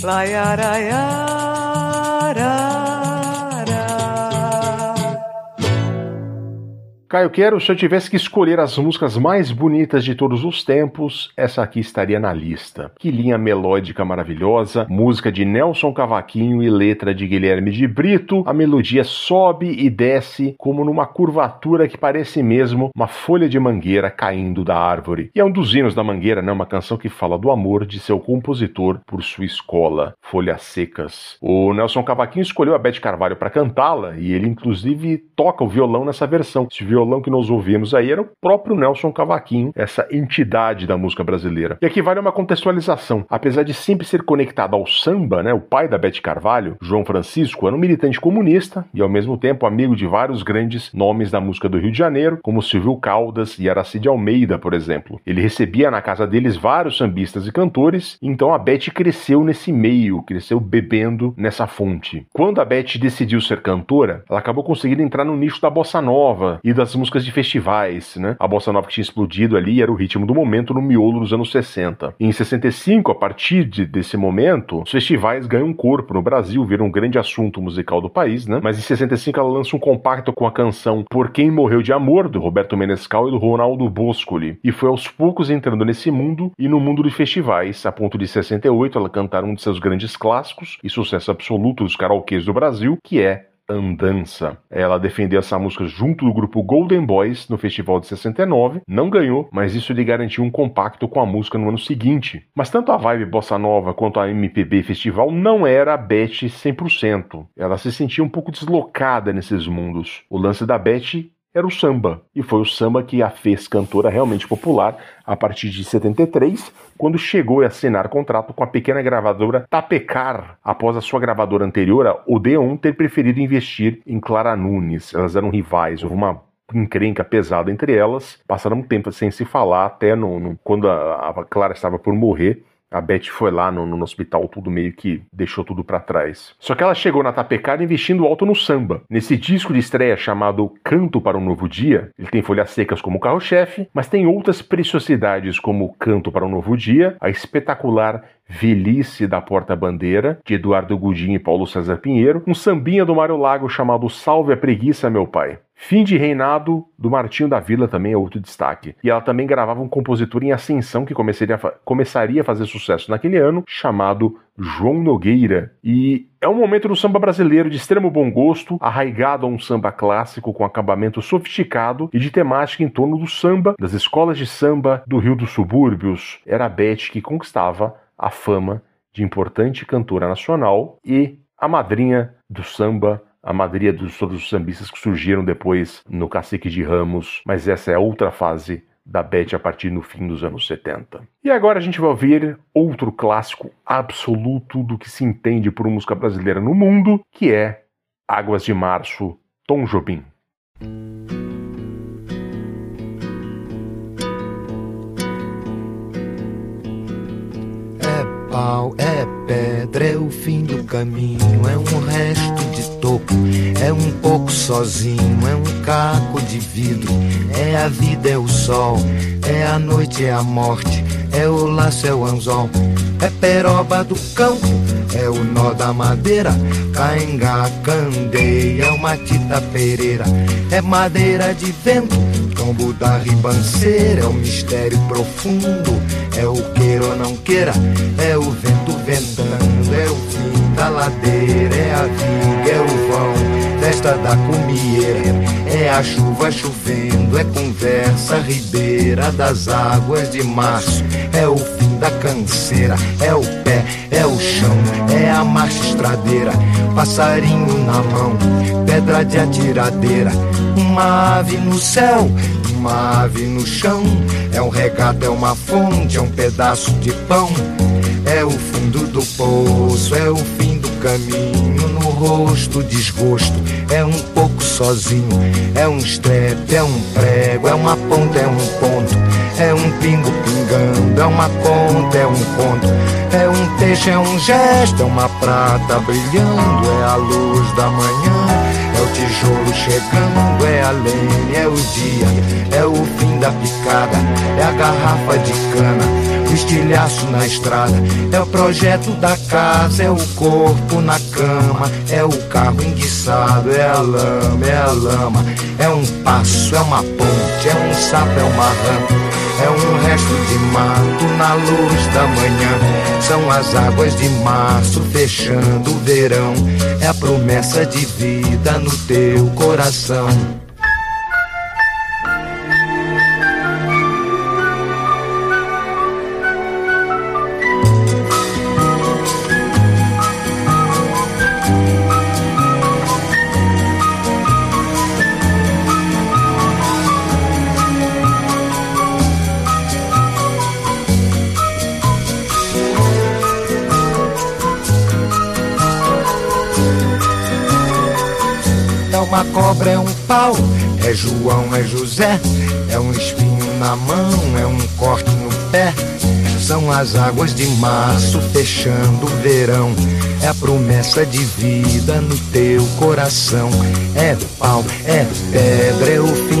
Speaker 5: La ya da ya.
Speaker 2: Caio Quero, se eu tivesse que escolher as músicas mais bonitas de todos os tempos, essa aqui estaria na lista. Que linha melódica maravilhosa, música de Nelson Cavaquinho e letra de Guilherme de Brito. A melodia sobe e desce como numa curvatura que parece mesmo uma folha de mangueira caindo da árvore. E é um dos hinos da mangueira, né? Uma canção que fala do amor de seu compositor por sua escola, Folhas Secas. O Nelson Cavaquinho escolheu a Beth Carvalho para cantá-la e ele inclusive toca o violão nessa versão. Esse violão que nós ouvimos aí era o próprio Nelson Cavaquinho, essa entidade da música brasileira. E aqui vale uma contextualização. Apesar de sempre ser conectado ao samba, né, o pai da Beth Carvalho, João Francisco, era um militante comunista e ao mesmo tempo amigo de vários grandes nomes da música do Rio de Janeiro, como Silvio Caldas e Aracide Almeida, por exemplo. Ele recebia na casa deles vários sambistas e cantores, então a Beth cresceu nesse meio, cresceu bebendo nessa fonte. Quando a Beth decidiu ser cantora, ela acabou conseguindo entrar no nicho da bossa nova e das músicas de festivais, né? A bossa nova que tinha explodido ali era o ritmo do momento no miolo dos anos 60. Em 65, a partir de, desse momento, os festivais ganham corpo no Brasil, viram um grande assunto musical do país, né? Mas em 65 ela lança um compacto com a canção Por Quem Morreu de Amor, do Roberto Menescal e do Ronaldo Boscoli. E foi aos poucos entrando nesse mundo e no mundo de festivais, a ponto de 68 ela cantar um de seus grandes clássicos e sucesso absoluto dos karaokês do Brasil, que é Andança. Ela defendeu essa música junto do grupo Golden Boys no festival de 69, não ganhou, mas isso lhe garantiu um compacto com a música no ano seguinte. Mas tanto a vibe bossa nova quanto a MPB festival não era a Beth 100%. Ela se sentia um pouco deslocada nesses mundos. O lance da Beth era o samba. E foi o samba que a fez cantora realmente popular a partir de 73, quando chegou a assinar contrato com a pequena gravadora Tapecar, após a sua gravadora anterior, Odeon, ter preferido investir em Clara Nunes. Elas eram rivais, houve uma encrenca pesada entre elas, passaram um tempo sem se falar, até no, no quando a, a Clara estava por morrer, a Beth foi lá no, no, hospital, tudo meio que deixou tudo para trás. Só que ela chegou na Tapecada investindo alto no samba. Nesse disco de estreia chamado Canto para um Novo Dia, ele tem folhas secas como carro-chefe, mas tem outras preciosidades como Canto para um Novo Dia, a espetacular Velhice da Porta-Bandeira, de Eduardo Gudim e Paulo César Pinheiro, um sambinha do Mário Lago chamado Salve a Preguiça, Meu Pai. Fim de Reinado, do Martinho da Vila, também é outro destaque. E ela também gravava um compositor em ascensão que começaria a, começaria a fazer sucesso naquele ano, chamado João Nogueira. E é um momento do samba brasileiro de extremo bom gosto, arraigado a um samba clássico com acabamento sofisticado e de temática em torno do samba, das escolas de samba do Rio dos Subúrbios. Era a Beth que conquistava a fama de importante cantora nacional e a madrinha do samba a madrinha dos todos os sambistas que surgiram depois no Cacique de Ramos, mas essa é outra fase da Beth a partir no fim dos anos 70. E agora a gente vai ouvir outro clássico absoluto do que se entende por música brasileira no mundo, que é Águas de Março, Tom Jobim.
Speaker 11: Pau, é pedra, é o fim do caminho, é um resto de toco, é um pouco sozinho, é um caco de vidro, é a vida, é o sol, é a noite, é a morte, é o laço, é o anzol, é peroba do campo, é o nó da madeira, cainga, candeia, é uma tita pereira, é madeira de vento, tombo da ribanceira, é o mistério profundo, é o queira ou não queira, é o vento ventando, é o fim da ladeira, é a viga, é o vão, festa da comieira, é a chuva chovendo, é conversa ribeira das águas de março, é o fim da canseira, é o pé, é o chão, é a marcha estradeira, passarinho na mão, pedra de atiradeira, uma ave no céu, uma ave no chão, é um regato, é uma fonte, é um pedaço de pão, é o fundo do poço, é o fim do caminho, no rosto desgosto, é um pouco sozinho, é um estrepe, é um prego, é uma ponta, é um ponto, é um pingo pingando, é uma conta, é um conto, é um peixe, é um gesto, é uma prata brilhando, é a luz da manhã, é o tijolo chegando, é a lenha, é o dia, é o fim da picada, é a garrafa de cana, o estilhaço na estrada, é o projeto da casa, é o corpo na cama, é o carro enguiçado, é a lama, é a lama, é um passo, é uma ponte, é um sapo, é uma rã. É um resto de mato na luz da manhã. São as águas de março fechando o verão. É a promessa de vida no teu coração. Pau, é João, é José, é um espinho na mão, é um corte no pé. São as águas de março fechando o verão. É a promessa de vida no teu coração. É pau, é pedra, é o fim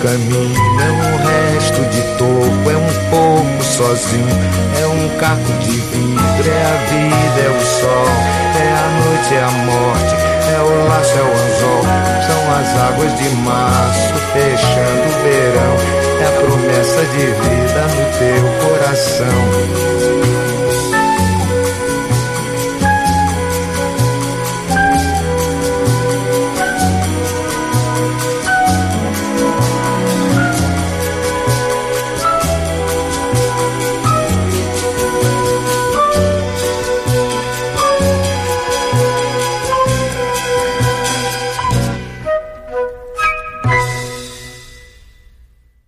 Speaker 11: caminho. É um resto de topo, é um pouco sozinho. É um caco de vidro, é a vida, é o sol. É a noite, é a morte, é o laço, é o anzol. São as águas de março fechando o verão. É a promessa de vida no teu coração.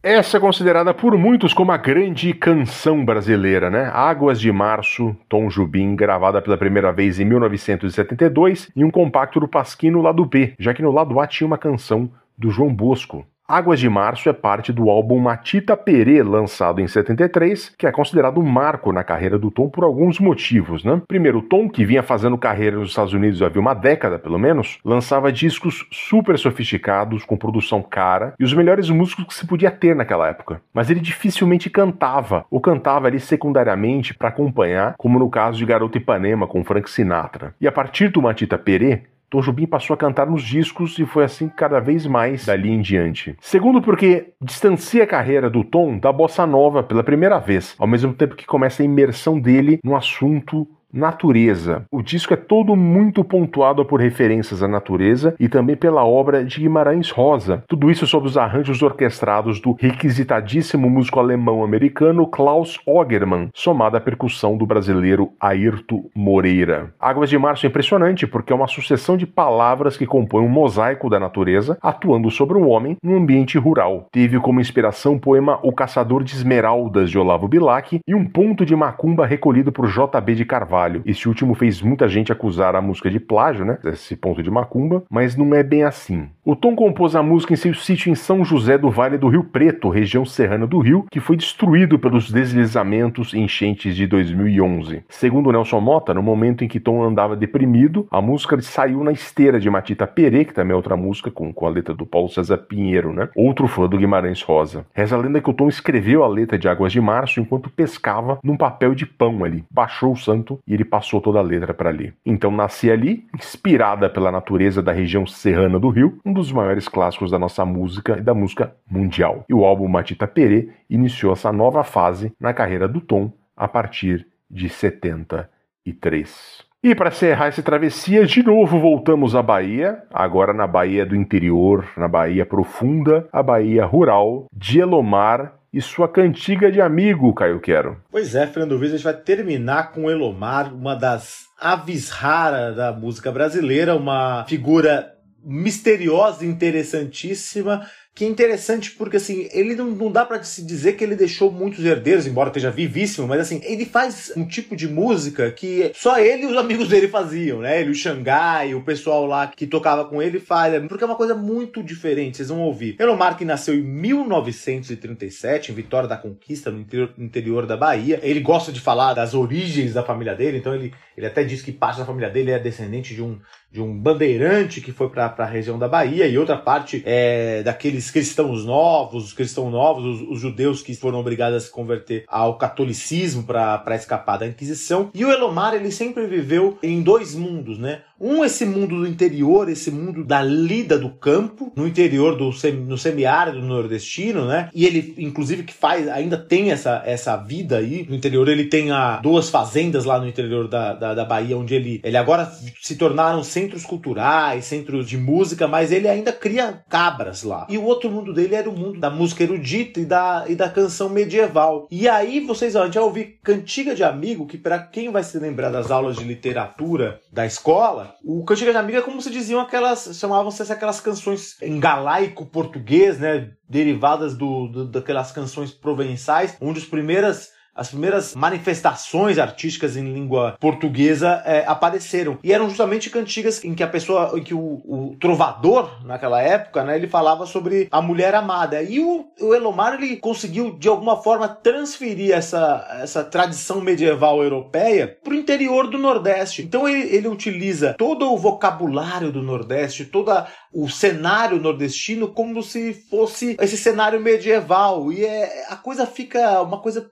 Speaker 2: Essa é considerada por muitos como a grande canção brasileira, né? Águas de Março, Tom Jubim, gravada pela primeira vez em 1972 em um compacto do Pasquino lado B, já que no lado A tinha uma canção do João Bosco. Águas de Março é parte do álbum Matita Perê, lançado em 73, que é considerado um marco na carreira do Tom por alguns motivos, né? Primeiro, o Tom, que vinha fazendo carreira nos Estados Unidos havia uma década, pelo menos, lançava discos super sofisticados, com produção cara, e os melhores músicos que se podia ter naquela época. Mas ele dificilmente cantava, ou cantava ali secundariamente para acompanhar, como no caso de Garota Ipanema com Frank Sinatra. E a partir do Matita Perê, Tom Jobim passou a cantar nos discos e foi assim cada vez mais dali em diante. Segundo, porque distancia a carreira do Tom da bossa nova pela primeira vez, ao mesmo tempo que começa a imersão dele no assunto natureza. O disco é todo muito pontuado por referências à natureza e também pela obra de Guimarães Rosa. Tudo isso sob os arranjos orquestrados do requisitadíssimo músico alemão-americano Klaus Ogerman, somada à percussão do brasileiro Ayrton Moreira. Águas de Março é impressionante porque é uma sucessão de palavras que compõem um mosaico da natureza atuando sobre o homem num ambiente rural. Teve como inspiração o poema O Caçador de Esmeraldas de Olavo Bilac e um ponto de macumba recolhido por J.B. de Carvalho. Esse último fez muita gente acusar a música de plágio, né? Esse ponto de macumba, mas não é bem assim. O Tom compôs a música em seu sítio em São José do Vale do Rio Preto, região serrana do Rio, que foi destruído pelos deslizamentos e enchentes de 2011. Segundo Nelson Mota, no momento em que Tom andava deprimido, a música saiu na esteira de Matita Perê, que também é outra música com, com a letra do Paulo César Pinheiro, né? Outro fã do Guimarães Rosa. Reza a lenda que o Tom escreveu a letra de Águas de Março enquanto pescava num papel de pão ali. Baixou o santo e ele passou toda a letra para ali. Então nasci ali, inspirada pela natureza da região serrana do Rio, um dos maiores clássicos da nossa música e da música mundial. E o álbum Matita Perê iniciou essa nova fase na carreira do Tom a partir de 73. E para encerrar essa travessia, de novo voltamos à Bahia, agora na Bahia do interior, na Bahia profunda, a Bahia rural, de Elomar e sua cantiga de amigo, Caio Quero.
Speaker 3: Pois é, Fernando Viz, a gente vai terminar com Elomar, uma das aves raras da música brasileira, uma figura misteriosa interessantíssima que é interessante porque assim, ele não, não dá para se dizer que ele deixou muitos herdeiros, embora esteja vivíssimo, mas assim, ele faz um tipo de música que só ele e os amigos dele faziam, né? Ele, o Xangai, o pessoal lá que tocava com ele faz, porque é uma coisa muito diferente, vocês vão ouvir. Elomar que nasceu em 1937 em Vitória da Conquista, no interior, no interior da Bahia. Ele gosta de falar das origens da família dele, então ele, ele até diz que parte da família dele é descendente de um de um bandeirante que foi para a região da Bahia e outra parte é daqueles cristãos novos, os cristãos novos, os, os judeus que foram obrigados a se converter ao catolicismo para escapar da Inquisição. E o Elomar ele sempre viveu em dois mundos, né? Um, esse mundo do interior, esse mundo da lida do campo, no interior do no semiárido nordestino, né? E ele, inclusive, que faz, ainda tem essa, essa vida aí. No interior, ele tem a, duas fazendas lá no interior da, da, da Bahia, onde ele, ele agora se tornaram centros culturais, centros de música, mas ele ainda cria cabras lá. E o outro mundo dele era o mundo da música erudita e da, e da canção medieval. E aí vocês vão já ouvir Cantiga de Amigo, que para quem vai se lembrar das aulas de literatura da escola, o Cantiga de Amigo é como se diziam aquelas, chamavam-se aquelas canções em galaico português, né? Derivadas do, do, daquelas canções provençais, onde as primeiras as primeiras manifestações artísticas em língua portuguesa é, apareceram e eram justamente cantigas em que a pessoa, em que o, o, trovador naquela época, né, ele falava sobre a mulher amada e o, o Elomar ele conseguiu de alguma forma transferir essa, essa tradição medieval europeia para o interior do Nordeste. Então ele, ele utiliza todo o vocabulário do Nordeste, toda o cenário nordestino como se fosse esse cenário medieval. E é, a coisa fica uma coisa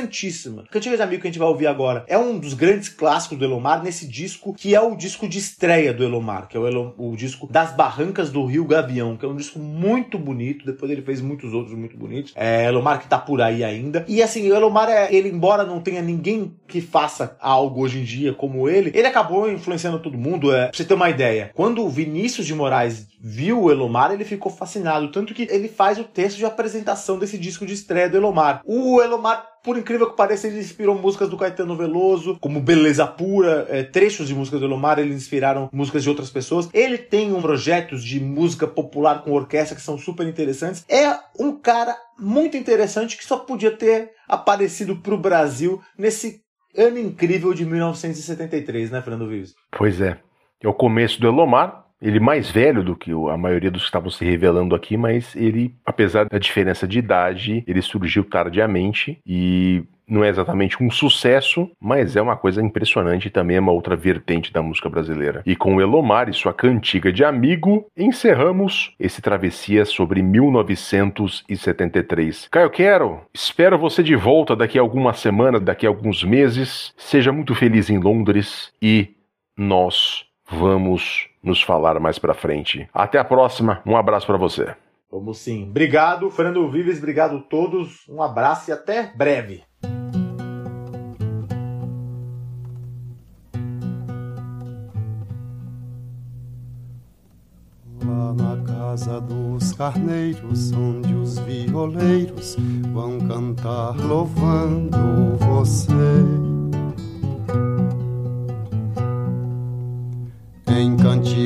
Speaker 3: interessantíssima. Cantiga de Amigo que a gente vai ouvir agora é um dos grandes clássicos do Elomar nesse disco, que é o disco de estreia do Elomar, que é o, Elom, o disco Das Barrancas do Rio Gavião, que é um disco muito bonito. Depois ele fez muitos outros muito bonitos. É, Elomar que tá por aí ainda. E assim, o Elomar, é, ele, embora não tenha ninguém que faça algo hoje em dia como ele, ele acabou influenciando todo mundo. É, pra você ter uma ideia, quando o Vinícius de Moraes viu o Elomar, ele ficou fascinado. Tanto que ele faz o texto de apresentação desse disco de estreia do Elomar. O Elomar por incrível que pareça, ele inspirou músicas do Caetano Veloso, como Beleza Pura, é, trechos de músicas do Elomar, ele inspiraram músicas de outras pessoas. Ele tem um projetos de música popular com orquestra que são super interessantes. É um cara muito interessante que só podia ter aparecido pro Brasil nesse ano incrível de 1973, né, Fernando Vives?
Speaker 2: Pois é. É o começo do Elomar, ele mais velho do que a maioria dos que estavam se revelando aqui, mas ele, apesar da diferença de idade, ele surgiu tardiamente e não é exatamente um sucesso, mas é uma coisa impressionante e também é uma outra vertente da música brasileira. E com Elomar e sua cantiga de amigo, encerramos esse travessia sobre 1973. Caio Quero, espero você de volta daqui a algumas semanas, daqui a alguns meses. Seja muito feliz em Londres e nós vamos nos falar mais pra frente. Até a próxima, um abraço para você.
Speaker 3: Vamos sim. Obrigado, Fernando Vives, obrigado a todos, um abraço e até breve.
Speaker 12: Lá na casa dos carneiros, onde os violeiros vão cantar louvando você.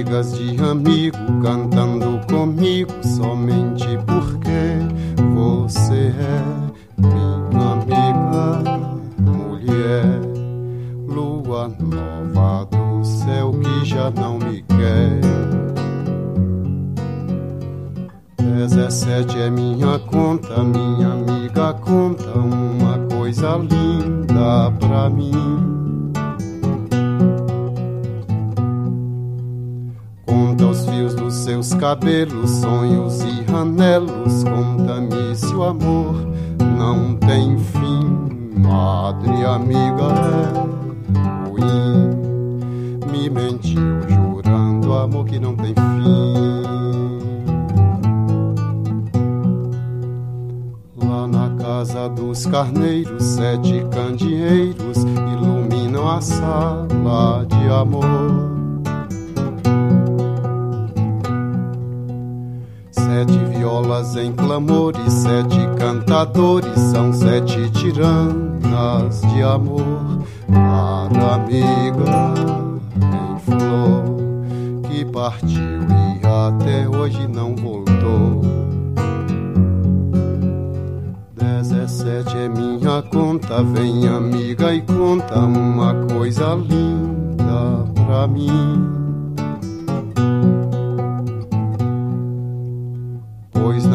Speaker 12: Cantigas de amigo, cantando comigo, somente porque você é minha amiga, mulher, lua nova do céu que já não me quer. Dezessete é minha conta, minha amiga conta uma coisa linda pra mim. Seus cabelos, sonhos e ranelos. Conta-me se o amor não tem fim. Madre amiga é ruim. Me mentiu jurando amor que não tem fim. Lá na casa dos carneiros, sete candeeiros iluminam a sala de amor. fazem clamores, sete cantadores são sete tiranas de amor para amiga em flor que partiu e até hoje não voltou. Dezessete é minha conta, vem amiga e conta uma coisa linda pra mim.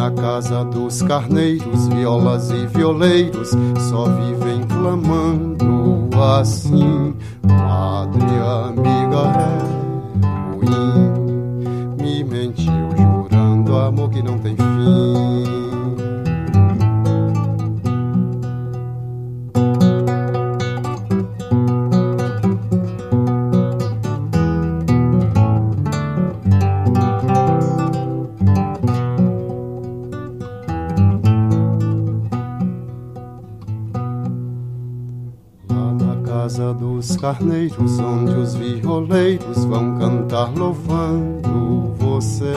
Speaker 12: Na casa dos carneiros, violas e violeiros só vivem clamando assim. Madre amiga é ruim, carneiros, onde os violeiros vão cantar louvando você.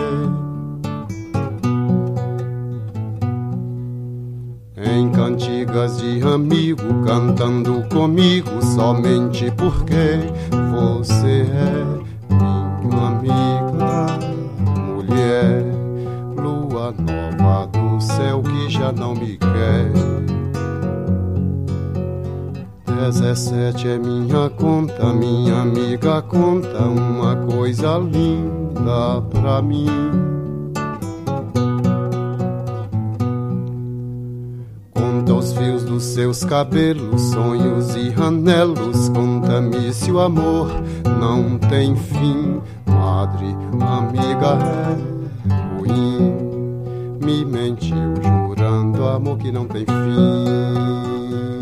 Speaker 12: Em cantigas de amigo, cantando comigo, somente porque você é 17 é minha conta, minha amiga conta uma coisa linda pra mim. Conta os fios dos seus cabelos, sonhos e anelos. Conta-me se o amor não tem fim. Madre, amiga é ruim. Me mentiu jurando amor que não tem fim.